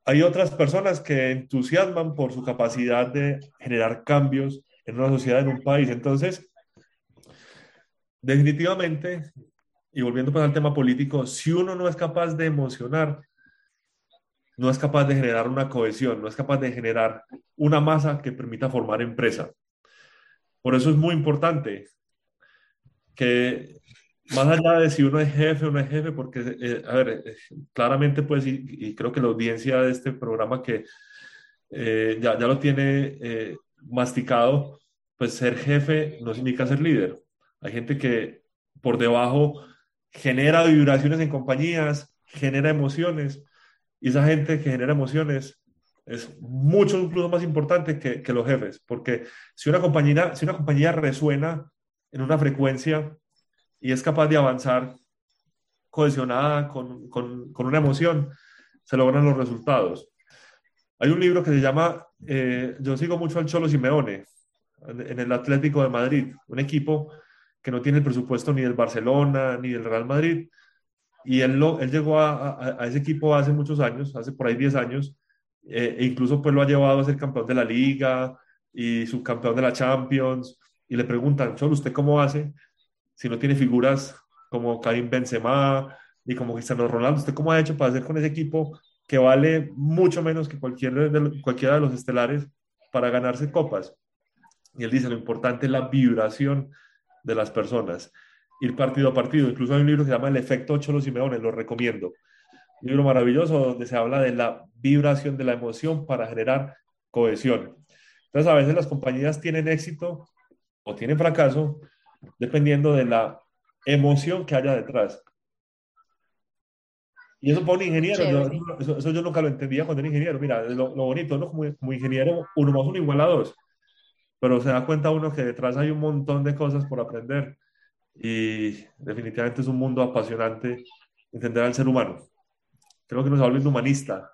Hay otras personas que entusiasman por su capacidad de generar cambios en una sociedad, en un país. Entonces, definitivamente, y volviendo pues al tema político, si uno no es capaz de emocionar, no es capaz de generar una cohesión, no es capaz de generar una masa que permita formar empresa. Por eso es muy importante que más allá de si uno es jefe o no es jefe, porque, eh, a ver, eh, claramente pues, y, creo que la audiencia de este programa que eh, ya, ya, lo tiene masticado, pues ser jefe no significa ser líder. Hay gente que por debajo genera vibraciones en compañías, genera emociones, y esa gente que genera emociones es mucho incluso más importante que, que los jefes, porque si una, compañía, si una compañía resuena en una frecuencia y es capaz de avanzar cohesionada con, con, con una emoción, se logran los resultados. Hay un libro que se llama, eh, yo sigo mucho al Cholo Simeone, en el Atlético de Madrid, un equipo que no tiene el presupuesto ni del Barcelona ni del Real Madrid. Y él, lo, él llegó a, a, ese equipo hace muchos años, hace por ahí 10 años, eh, e incluso pues lo ha llevado a ser campeón de la liga y subcampeón de la Champions. Y le preguntan, Cholo, ¿usted cómo hace si no tiene figuras como Karim Benzema ni como Cristiano Ronaldo? ¿Usted cómo ha hecho para hacer con ese equipo que vale mucho menos que cualquier de, cualquiera de los estelares para ganarse copas? Y él dice, lo importante es la vibración de las personas, ir partido a partido. Incluso hay un libro que se llama El efecto Cholo Simeone, lo recomiendo. Un libro maravilloso donde se habla de la vibración de la emoción para generar cohesión. Entonces, a veces las compañías tienen éxito o tienen fracaso dependiendo de la emoción que haya detrás. Y eso para un ingeniero, eso, yo nunca lo entendía cuando era ingeniero. Mira, lo, bonito, ¿no? Como, como, ingeniero, uno más uno igual a dos. Pero se da cuenta uno que detrás hay un montón de cosas por aprender. Y definitivamente es un mundo apasionante entender al ser humano. Creo que nos habla humanista.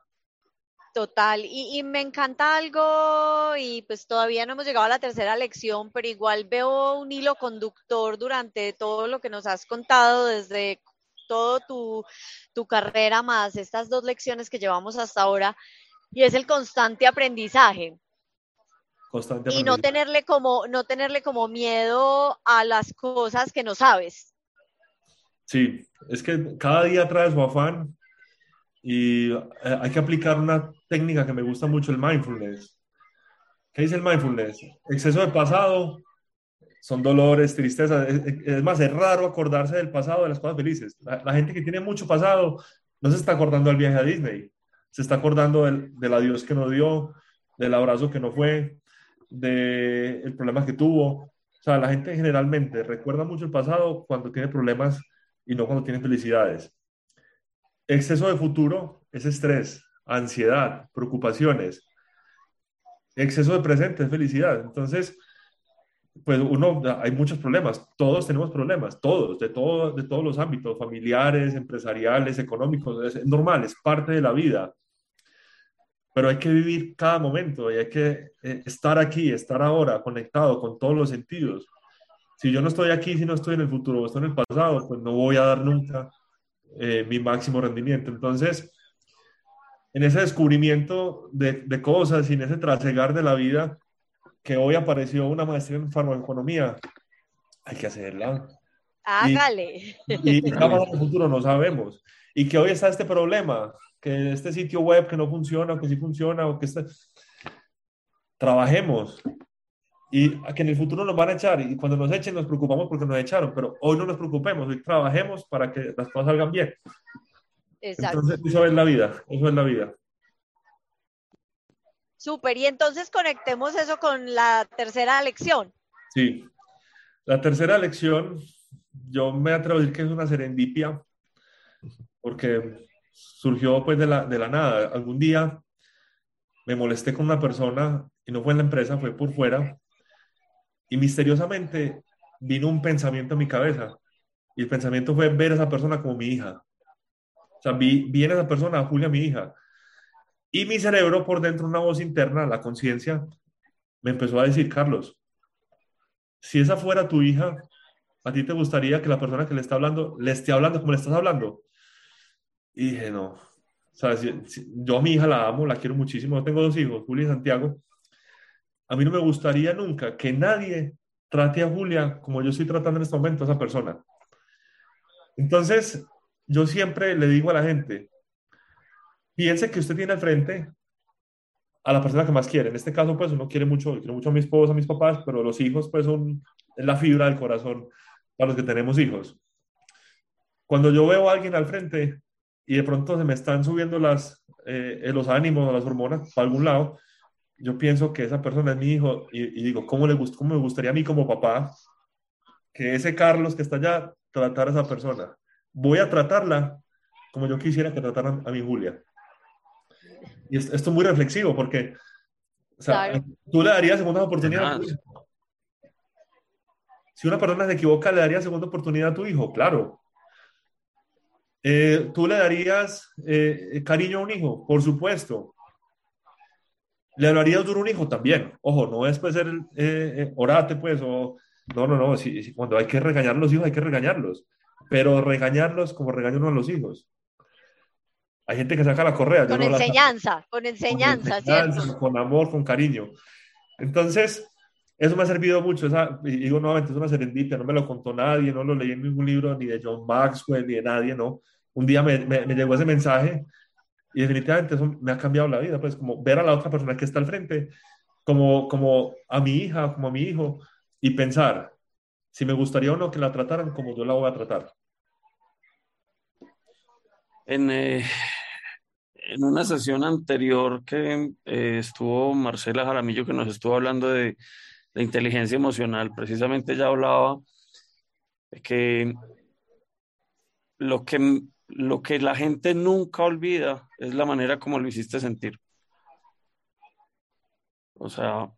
Total, y, y, me encanta algo, y pues todavía no hemos llegado a la tercera lección, pero igual veo un hilo conductor durante todo lo que nos has contado, desde todo tu, tu carrera más estas dos lecciones que llevamos hasta ahora, y es el constante aprendizaje. Constante y no tenerle como, no tenerle como miedo a las cosas que no sabes. Sí, es que cada día trae su afán y eh, hay que aplicar una técnica que me gusta mucho, el mindfulness. ¿Qué dice el mindfulness? Exceso de pasado son dolores, tristezas. Es, más, es raro acordarse del pasado, de las cosas felices. La, gente que tiene mucho pasado no se está acordando del viaje a Disney, se está acordando del, del adiós que no dio, del abrazo que no fue, del problema que tuvo. O sea, la gente generalmente recuerda mucho el pasado cuando tiene problemas y no cuando tiene felicidades. Exceso de futuro es estrés, ansiedad, preocupaciones. Exceso de presente es felicidad. Entonces, pues uno, hay muchos problemas, todos tenemos problemas, todos, de, todo, de todos los ámbitos, familiares, empresariales, económicos, es normal, es parte de la vida. Pero hay que vivir cada momento y hay que eh, estar aquí, estar ahora, conectado con todos los sentidos. Si yo no estoy aquí, si no estoy en el futuro, estoy en el pasado, pues no voy a dar nunca eh, mi máximo rendimiento. Entonces, en ese descubrimiento de, de, cosas y en ese trasegar de la vida, que hoy apareció una maestría en farmacoeconomía, hay que hacerla. Hágale. Y, y, en el futuro no sabemos. Y que hoy está este problema, que este sitio web que no funciona, o que sí funciona, o que está... Trabajemos, y que en el futuro nos van a echar y cuando nos echen nos preocupamos porque nos echaron, pero hoy no nos preocupemos, hoy trabajemos para que las cosas salgan bien. Exacto. Entonces, eso es la vida, eso es la vida. Súper, y entonces conectemos eso con la tercera lección. Sí, la tercera lección, yo me atrevo a decir que es una serendipia, porque surgió pues de la, de la nada. Algún día me molesté con una persona y no fue en la empresa, fue por fuera, y misteriosamente vino un pensamiento a mi cabeza. Y el pensamiento fue ver a esa persona como mi hija. O sea, vi, vi en esa persona Julia, mi hija. Y mi cerebro, por dentro, una voz interna, la conciencia, me empezó a decir, Carlos, si esa fuera tu hija, ¿a ti te gustaría que la persona que le está hablando le esté hablando como le estás hablando? Y dije, no. Yo a mi hija la amo, la quiero muchísimo. tengo dos hijos, Julia y Santiago. A mí no me gustaría nunca que nadie trate a Julia como yo estoy tratando en este momento a esa persona. Entonces, yo siempre le digo a la gente, piense que usted tiene al frente a la persona que más quiere. En este caso, pues uno quiere mucho, quiero mucho a mi esposa, a mis papás, pero los hijos, pues son la fibra del corazón para los que tenemos hijos. Cuando yo veo a alguien al frente y de pronto se me están subiendo las, eh, los ánimos, las hormonas para algún lado, yo pienso que esa persona es mi hijo y, digo, ¿cómo, le ¿cómo me gustaría a mí como papá que ese Carlos que está allá tratara a esa persona? Voy a tratarla como yo quisiera que trataran a mi Julia. Y esto, es muy reflexivo porque o sea, tú le darías segunda oportunidad a tu hijo. Si una persona se equivoca, le darías segunda oportunidad a tu hijo, claro. Eh, ¿Tú le darías eh, cariño a un hijo? Por supuesto. ¿Le hablarías duro a un hijo? También. Ojo, no es pues ser eh, eh, orate, pues, o... No, no, no. Si, cuando hay que regañar a los hijos, hay que regañarlos. Pero regañarlos como regañan a los hijos. Hay gente que saca la correa. Con enseñanza, con enseñanza, con Con amor, con cariño. Entonces, eso me ha servido mucho, esa, y digo nuevamente, es una serendipia, no me lo contó nadie, no lo leí en ningún libro, ni de John Maxwell, ni de nadie, no. Un día me, me, me llegó ese mensaje y definitivamente eso me ha cambiado la vida, pues como ver a la otra persona que está al frente, como, como a mi hija, como a mi hijo, y pensar si me gustaría o no que la trataran como yo la voy a tratar. En, eh, en una sesión anterior que eh, estuvo Marcela Jaramillo, que nos estuvo hablando de, inteligencia emocional, precisamente ella hablaba de que lo que lo que la gente nunca olvida es la manera como lo hiciste sentir. O sea,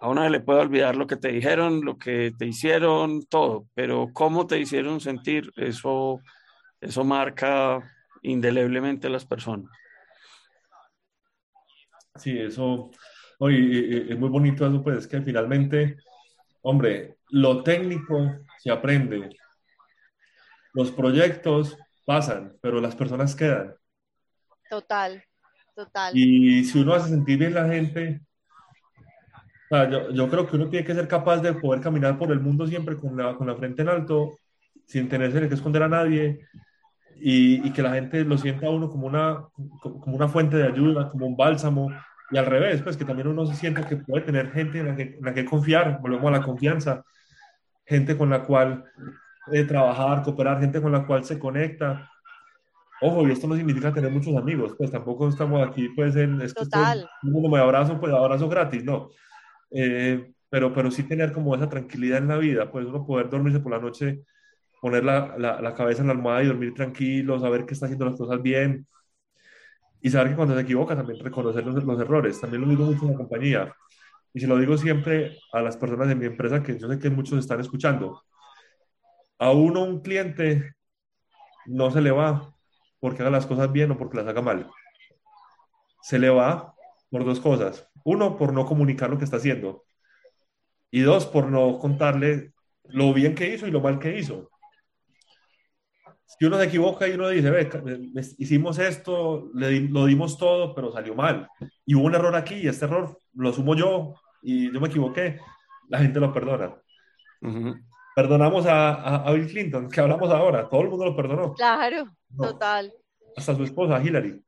a uno le puede olvidar lo que te dijeron, lo que te hicieron, todo, pero cómo te hicieron sentir, eso, eso marca indeleblemente a las personas. Sí, eso, oye, es muy bonito eso, pues, que finalmente, hombre, lo técnico se aprende, los proyectos pasan, pero las personas quedan. Total, total. Y si uno hace sentir bien la gente, yo, yo, creo que uno tiene que ser capaz de poder caminar por el mundo siempre con la, con la frente en alto, sin tenerse que esconder a nadie, y, y, que la gente lo sienta a uno como una, como una fuente de ayuda, como un bálsamo, y al revés, pues que también uno se sienta que puede tener gente en la que, en la que confiar, volvemos a la confianza, gente con la cual eh, trabajar, cooperar, gente con la cual se conecta. Ojo, y esto no significa tener muchos amigos, pues tampoco estamos aquí, pues, en, es que Total. Estoy, me abrazo, pues abrazo gratis, no. Eh, pero, pero sí tener como esa tranquilidad en la vida, pues uno poder dormirse por la noche, poner la, la, la cabeza en la almohada y dormir tranquilo, saber que está haciendo las cosas bien y saber que cuando se equivoca también reconocer los, los errores. También lo digo mucho en la compañía y se lo digo siempre a las personas de mi empresa que yo sé que muchos están escuchando a uno un cliente no se le va porque haga las cosas bien o porque las haga mal. Se le va por dos cosas. Uno, por no comunicar lo que está haciendo. Y dos, por no contarle lo bien que hizo y lo mal que hizo. Si uno se equivoca y uno dice, ve, hicimos esto, le, lo dimos todo, pero salió mal. Y hubo un error aquí y este error lo asumo yo y yo me equivoqué, la gente lo perdona. Perdonamos a, Bill Clinton, que hablamos ahora, todo el mundo lo perdonó. Claro, total. Hasta su esposa, Hillary.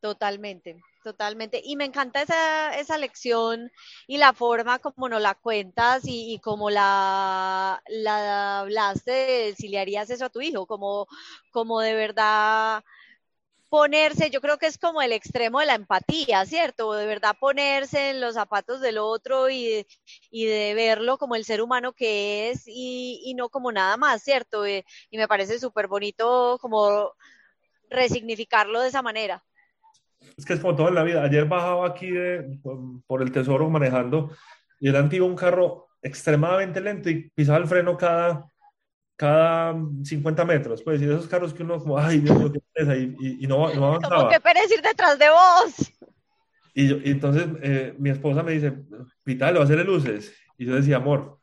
Totalmente, totalmente. Y me encanta esa, esa lección y la forma como nos la cuentas y, y como la, la hablaste si le harías eso a tu hijo, como, como de verdad ponerse, yo creo que es como el extremo de la empatía, ¿cierto? De verdad ponerse en los zapatos del otro y de, y de verlo como el ser humano que es y, y no como nada más, ¿cierto? Y, y me parece súper bonito como resignificarlo de esa manera. Es que es como todo en la vida. Ayer bajaba aquí de, por el tesoro manejando y el iba un carro extremadamente lento y pisaba el freno cada cada 50 metros, pues, y esos carros que uno como, ay, Dios mío, qué pereza, y, y, y, no, no avanzaba. Como que pereza ir detrás de vos. Y, yo, y entonces eh, mi esposa me dice, Vital, va a hacerle luces. Y yo decía, amor,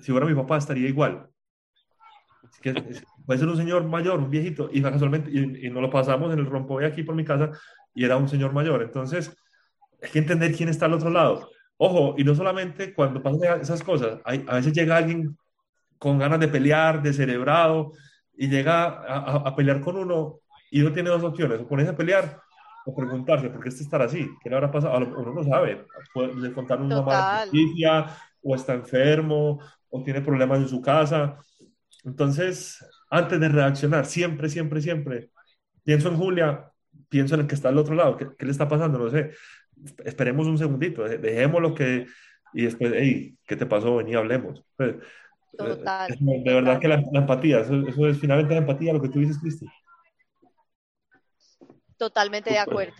si fuera mi papá estaría igual. Así que puede ser un señor mayor, un viejito, y casualmente, y, y nos lo pasamos en el rompoy aquí por mi casa, y era un señor mayor. Entonces, hay que entender quién está al otro lado. Ojo, y no solamente cuando pasan esas cosas, hay, a veces llega alguien con ganas de pelear, de cerebrado, y llega a, pelear con uno y uno tiene dos opciones, o ponerse a pelear o preguntarse por qué este estar así, qué le habrá pasado, uno no sabe, puede contar una mala noticia, o está enfermo, o tiene problemas en su casa. Entonces, antes de reaccionar, siempre, siempre, siempre, pienso en Julia, pienso en el que está al otro lado, ¿qué, qué le está pasando? No sé, esperemos un segundito, dejemos lo que, y después, hey, ¿qué te pasó? Vení, hablemos. Pues, Total. De verdad que la, empatía, eso, es finalmente la empatía, lo que tú dices, Cristi. Totalmente de acuerdo.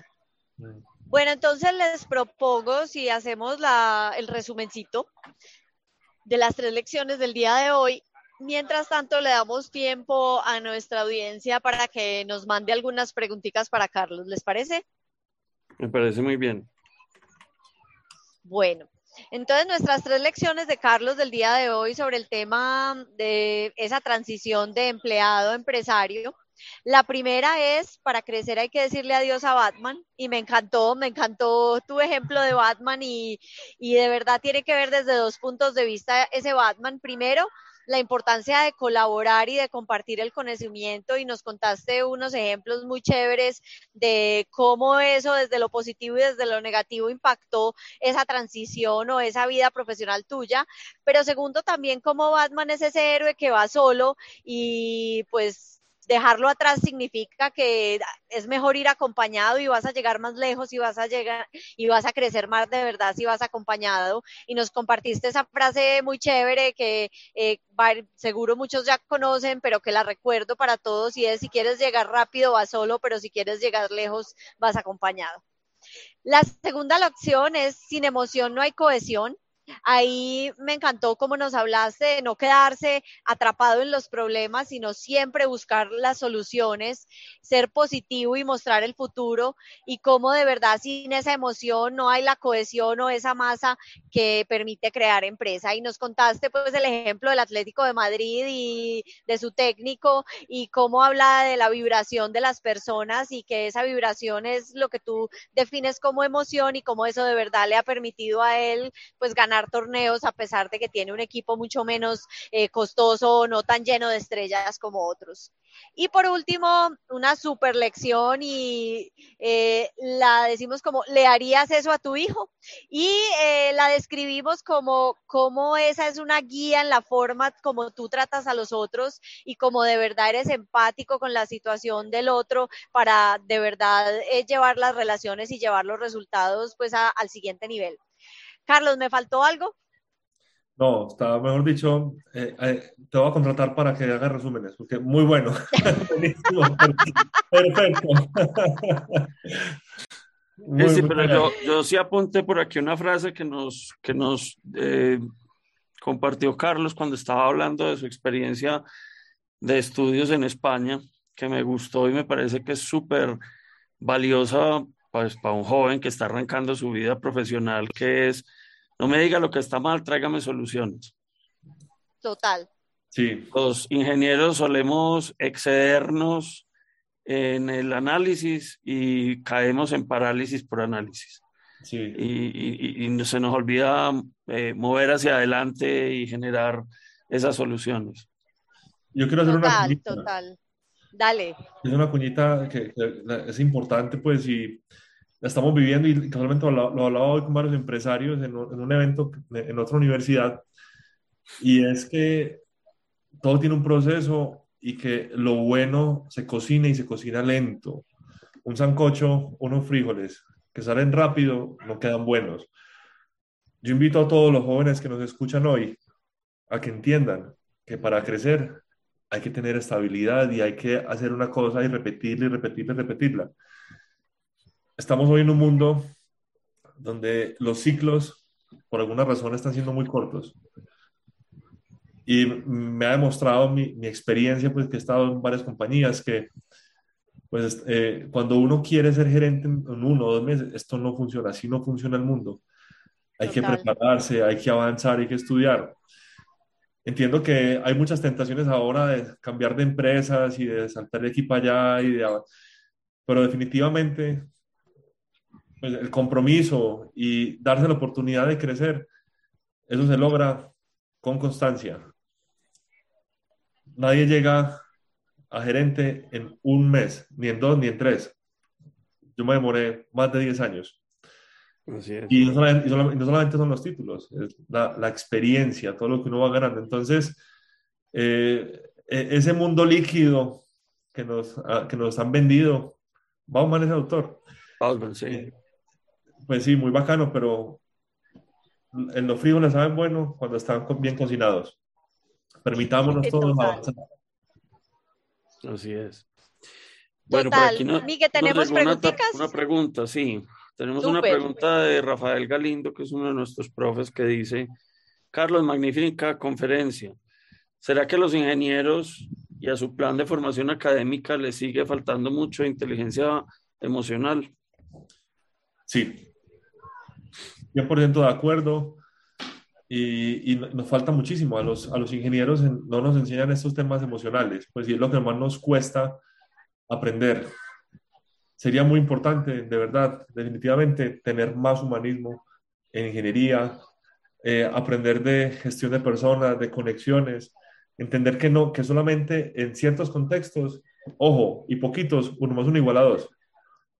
Bueno, entonces les propongo si hacemos la, el resumencito de las tres lecciones del día de hoy. Mientras tanto, le damos tiempo a nuestra audiencia para que nos mande algunas preguntitas para Carlos. ¿Les parece? Me parece muy bien. Bueno, entonces, nuestras tres lecciones de Carlos del día de hoy sobre el tema de esa transición de empleado a empresario La primera es, para crecer hay que decirle adiós a Batman y me encantó, me encantó tu ejemplo de Batman y, y de verdad tiene que ver desde dos puntos de vista ese Batman. Primero, la importancia de colaborar y de compartir el conocimiento y nos contaste unos ejemplos muy chéveres de cómo eso desde lo positivo y desde lo negativo impactó esa transición o esa vida profesional tuya, pero segundo también cómo Batman es ese héroe que va solo y pues dejarlo atrás significa que es mejor ir acompañado y vas a llegar más lejos y vas a llegar y vas a crecer más de verdad si vas acompañado. Y nos compartiste esa frase muy chévere que eh, seguro muchos ya conocen, pero que la recuerdo para todos y es si quieres llegar rápido vas solo, pero si quieres llegar lejos vas acompañado. La segunda opción es sin emoción no hay cohesión. Ahí me encantó cómo nos hablaste de no quedarse atrapado en los problemas, sino siempre buscar las soluciones, ser positivo y mostrar el futuro y cómo de verdad sin esa emoción no hay la cohesión o esa masa que permite crear empresa. Y nos contaste pues el ejemplo del Atlético de Madrid y de su técnico y cómo habla de la vibración de las personas y que esa vibración es lo que tú defines como emoción y cómo eso de verdad le ha permitido a él pues ganar torneos a pesar de que tiene un equipo mucho menos eh, costoso, no tan lleno de estrellas como otros. Y por último, una super lección y eh, la decimos como, ¿le harías eso a tu hijo? Y eh, la describimos como, como esa es una guía en la forma como tú tratas a los otros y como de verdad eres empático con la situación del otro para de verdad llevar las relaciones y llevar los resultados pues al siguiente nivel. Carlos, ¿me faltó algo? No, está mejor dicho, eh, eh, te voy a contratar para que hagas resúmenes, porque muy bueno. perfecto. sí, pero yo, sí apunté por aquí una frase que nos, que nos eh, compartió Carlos cuando estaba hablando de su experiencia de estudios en España, que me gustó y me parece que es súper valiosa pues, para un joven que está arrancando su vida profesional, que es, no me diga lo que está mal, tráigame soluciones. Total. Sí. Los ingenieros solemos excedernos en el análisis y caemos en parálisis por análisis. Sí. Y, y, se nos olvida eh, mover hacia adelante y generar esas soluciones. Yo quiero hacer total, una Total. Dale. Es una cuñita que, es importante, pues, y estamos viviendo y casualmente lo, lo hablaba hoy con varios empresarios en, un evento en otra universidad, y es que todo tiene un proceso y que lo bueno se cocina y se cocina lento. Un sancocho, unos frijoles que salen rápido, no quedan buenos. Yo invito a todos los jóvenes que nos escuchan hoy a que entiendan que para crecer hay que tener estabilidad y hay que hacer una cosa y repetirla y repetirla y repetirla estamos hoy en un mundo donde los ciclos, por alguna razón, están siendo muy cortos. Y me ha demostrado mi, mi experiencia, pues que he estado en varias compañías, que pues eh, cuando uno quiere ser gerente en, uno o dos meses, esto no funciona, así no funciona el mundo. Hay que prepararse, hay que avanzar, hay que estudiar. Entiendo que hay muchas tentaciones ahora de cambiar de empresas y de saltar de aquí para allá, y de, pero definitivamente pues, el compromiso y darse la oportunidad de crecer, eso se logra con constancia. Nadie llega a gerente en un mes, ni en dos, ni en tres. Yo me demoré más de 10 años. Y, no solamente, son los títulos, es la, la, experiencia, todo lo que uno va ganando. Entonces, eh, e, ese mundo líquido que nos, que nos han vendido, Bauman es autor. Bauman, sí. Pues sí, muy bacano, pero en los fríos les saben bueno cuando están bien cocinados. Permitámonos todos avanzar. Así es. Bueno, por aquí no, tenemos una, una, pregunta, sí. Tenemos una pregunta de Rafael Galindo, que es uno de nuestros profes, que dice, Carlos, magnífica conferencia. ¿Será que los ingenieros y a su plan de formación académica les sigue faltando mucho inteligencia emocional? Sí, 100% de acuerdo. Y, y, nos falta muchísimo. A los, a los ingenieros no nos enseñan estos temas emocionales, pues es lo que más nos cuesta aprender. Sería muy importante, de verdad, definitivamente, tener más humanismo en ingeniería, eh, aprender de gestión de personas, de conexiones, entender que no, que solamente en ciertos contextos, ojo, y poquitos, uno más uno igual a dos.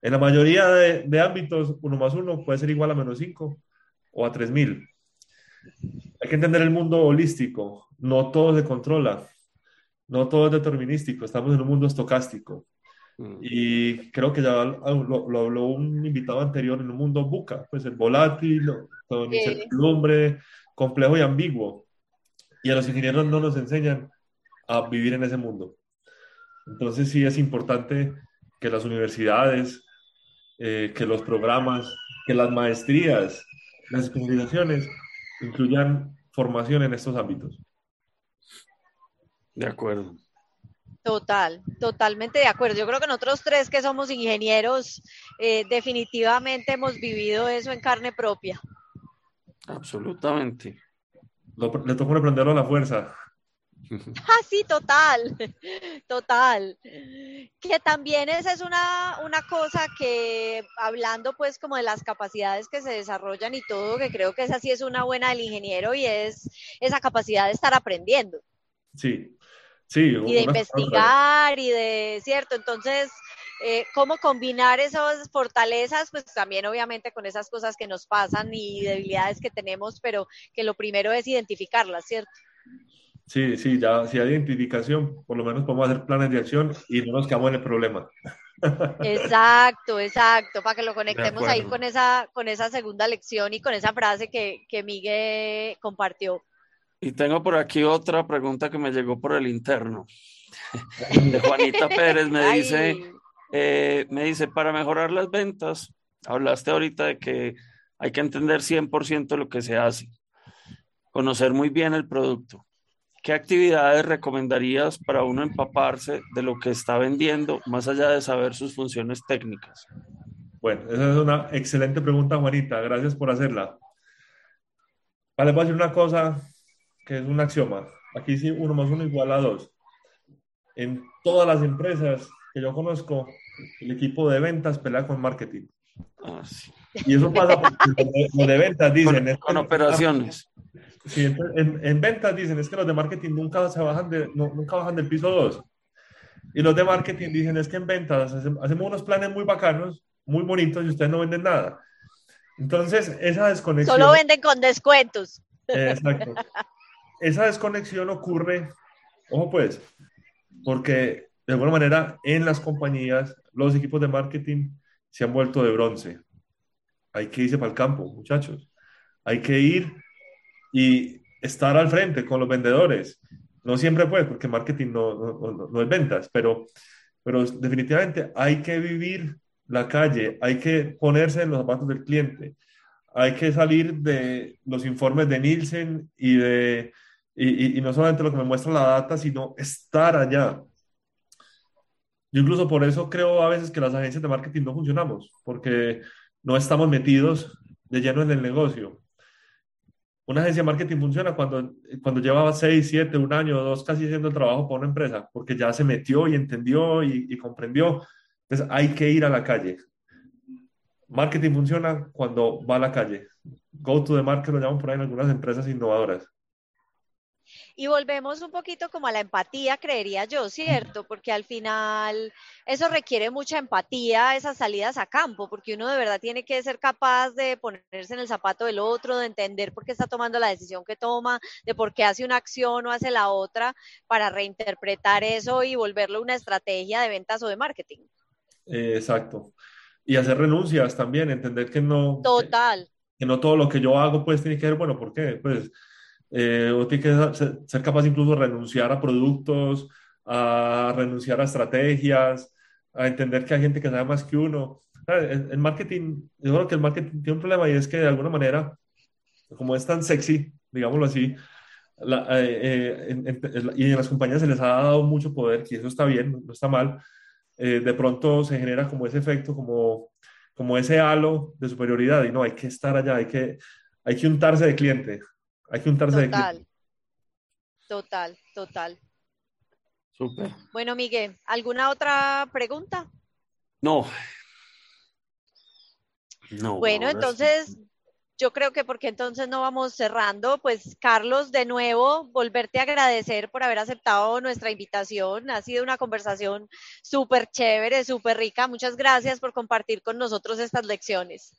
En la mayoría de, de ámbitos, uno más uno puede ser igual a menos cinco o a tres mil. Hay que entender el mundo holístico, no todo se controla, no todo es determinístico, estamos en un mundo estocástico. Mm. Y creo que ya lo, habló un invitado anterior en un mundo buca, pues el volátil, con incertidumbre, complejo y ambiguo. Y a los ingenieros no nos enseñan a vivir en ese mundo. Entonces sí es importante que las universidades, eh, que los programas, que las maestrías, las especializaciones incluyan formación en estos ámbitos. De acuerdo. Total, totalmente de acuerdo. Yo creo que nosotros tres que somos ingenieros, eh, definitivamente hemos vivido eso en carne propia. Absolutamente. le tocó aprenderlo a la fuerza. Ah, sí, total, total. Que también esa es una, una cosa que, hablando pues como de las capacidades que se desarrollan y todo, que creo que esa sí es una buena del ingeniero y es esa capacidad de estar aprendiendo. Sí, sí. Y de investigar y de, cierto, entonces... Eh, cómo combinar esas fortalezas, pues también obviamente con esas cosas que nos pasan y debilidades que tenemos, pero que lo primero es identificarlas, ¿cierto? Sí, sí, ya si hay identificación, por lo menos podemos hacer planes de acción y no nos quedamos en el problema. Exacto, exacto, para que lo conectemos ahí con esa, con esa segunda lección y con esa frase que, que Miguel compartió. Y tengo por aquí otra pregunta que me llegó por el interno. De Juanita Pérez me dice, eh, me dice, para mejorar las ventas, hablaste ahorita de que hay que entender 100% lo que se hace, conocer muy bien el producto. ¿Qué actividades recomendarías para uno empaparse de lo que está vendiendo, más allá de saber sus funciones técnicas? Bueno, esa es una excelente pregunta, Juanita. Gracias por hacerla. Vale, voy a decir una cosa que es un axioma. Aquí sí, uno más uno igual a dos. En todas las empresas que yo conozco, el equipo de ventas pelea con marketing. Ah, sí. Y eso pasa porque los de ventas dicen... Con, operaciones. Sí, en, ventas dicen, es que los de marketing nunca, se bajan, de, nunca bajan del piso 2. Y los de marketing dicen, es que en ventas hacemos unos planes muy bacanos, muy bonitos y ustedes no venden nada. Entonces, esa desconexión... Solo venden con descuentos. Exacto. Esa desconexión ocurre, ojo pues, porque de alguna manera en las compañías los equipos de marketing se han vuelto de bronce. Hay que irse para el campo, muchachos. Hay que ir y estar al frente con los vendedores. No siempre puede, porque marketing no, no, no, es ventas, pero, pero definitivamente hay que vivir la calle, hay que ponerse en los zapatos del cliente, hay que salir de los informes de Nielsen y de y, y, no solamente lo que me muestra la data, sino estar allá. Yo incluso por eso creo a veces que las agencias de marketing no funcionamos, porque no estamos metidos de lleno en el negocio una agencia de marketing funciona cuando, cuando llevaba seis, siete, un año, dos casi haciendo trabajo para una empresa, porque ya se metió y entendió y, comprendió. Entonces hay que ir a la calle. Marketing funciona cuando va a la calle. Go to the market lo llaman por ahí en algunas empresas innovadoras. Y volvemos un poquito como a la empatía, creería yo, ¿cierto? Porque al final eso requiere mucha empatía, esas salidas a campo, porque uno de verdad tiene que ser capaz de ponerse en el zapato del otro, de entender por qué está tomando la decisión que toma, de por qué hace una acción o hace la otra, para reinterpretar eso y volverlo una estrategia de ventas o de marketing. exacto. Y hacer renuncias también, entender que no... Total. Que, no todo lo que yo hago pues tiene que ver, bueno, ¿por qué? Pues eh, o tiene que ser, capaz incluso de renunciar a productos, a renunciar a estrategias, a entender que hay gente que sabe más que uno. El, marketing, yo creo que el marketing tiene un problema y es que de alguna manera, como es tan sexy, digámoslo así, eh, eh, y en las compañías se les ha dado mucho poder, y eso está bien, no está mal, de pronto se genera como ese efecto, como, como ese halo de superioridad, y no, hay que estar allá, hay que, hay que untarse de cliente, hay que untarse total, Total, total. Súper. Bueno, Miguel, ¿alguna otra pregunta? No. No. Bueno, entonces yo creo que porque entonces no vamos cerrando, pues Carlos, de nuevo, volverte a agradecer por haber aceptado nuestra invitación. Ha sido una conversación súper chévere, súper rica. Muchas gracias por compartir con nosotros estas lecciones.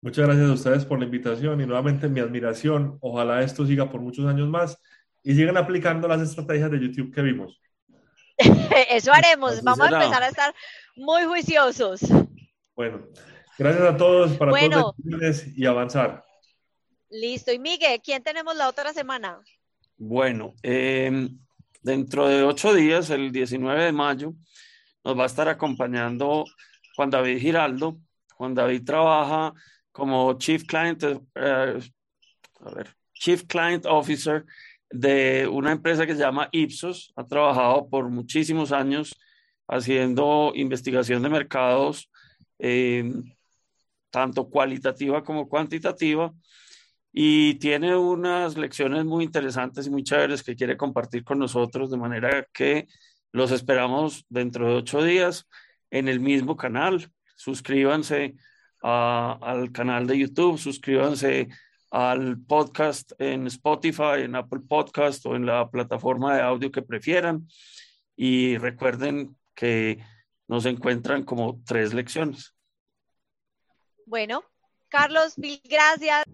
Muchas gracias a ustedes por la invitación y nuevamente mi admiración. Ojalá esto siga por muchos años más y sigan aplicando las estrategias de YouTube que vimos. Eso haremos. Vamos a empezar a estar muy juiciosos. Bueno. Gracias a todos para bueno, todos y avanzar. Listo. Y Miguel, ¿quién tenemos la otra semana? Bueno, em, dentro de ocho días, el 19 de mayo, nos va a estar acompañando Juan David Giraldo. Juan David trabaja como Chief Client, eh, Chief Client Officer de una empresa que se llama Ipsos. Ha trabajado por muchísimos años haciendo investigación de mercados. Eh, tanto cualitativa como cuantitativa, y tiene unas lecciones muy interesantes y muy chéveres que quiere compartir con nosotros, de manera que los esperamos dentro de ocho días en el mismo canal. Suscríbanse al canal de YouTube, suscríbanse al podcast en Spotify, en Apple Podcast o en la plataforma de audio que prefieran. Y recuerden que nos encuentran como tres lecciones. Bueno, Carlos, mil gracias.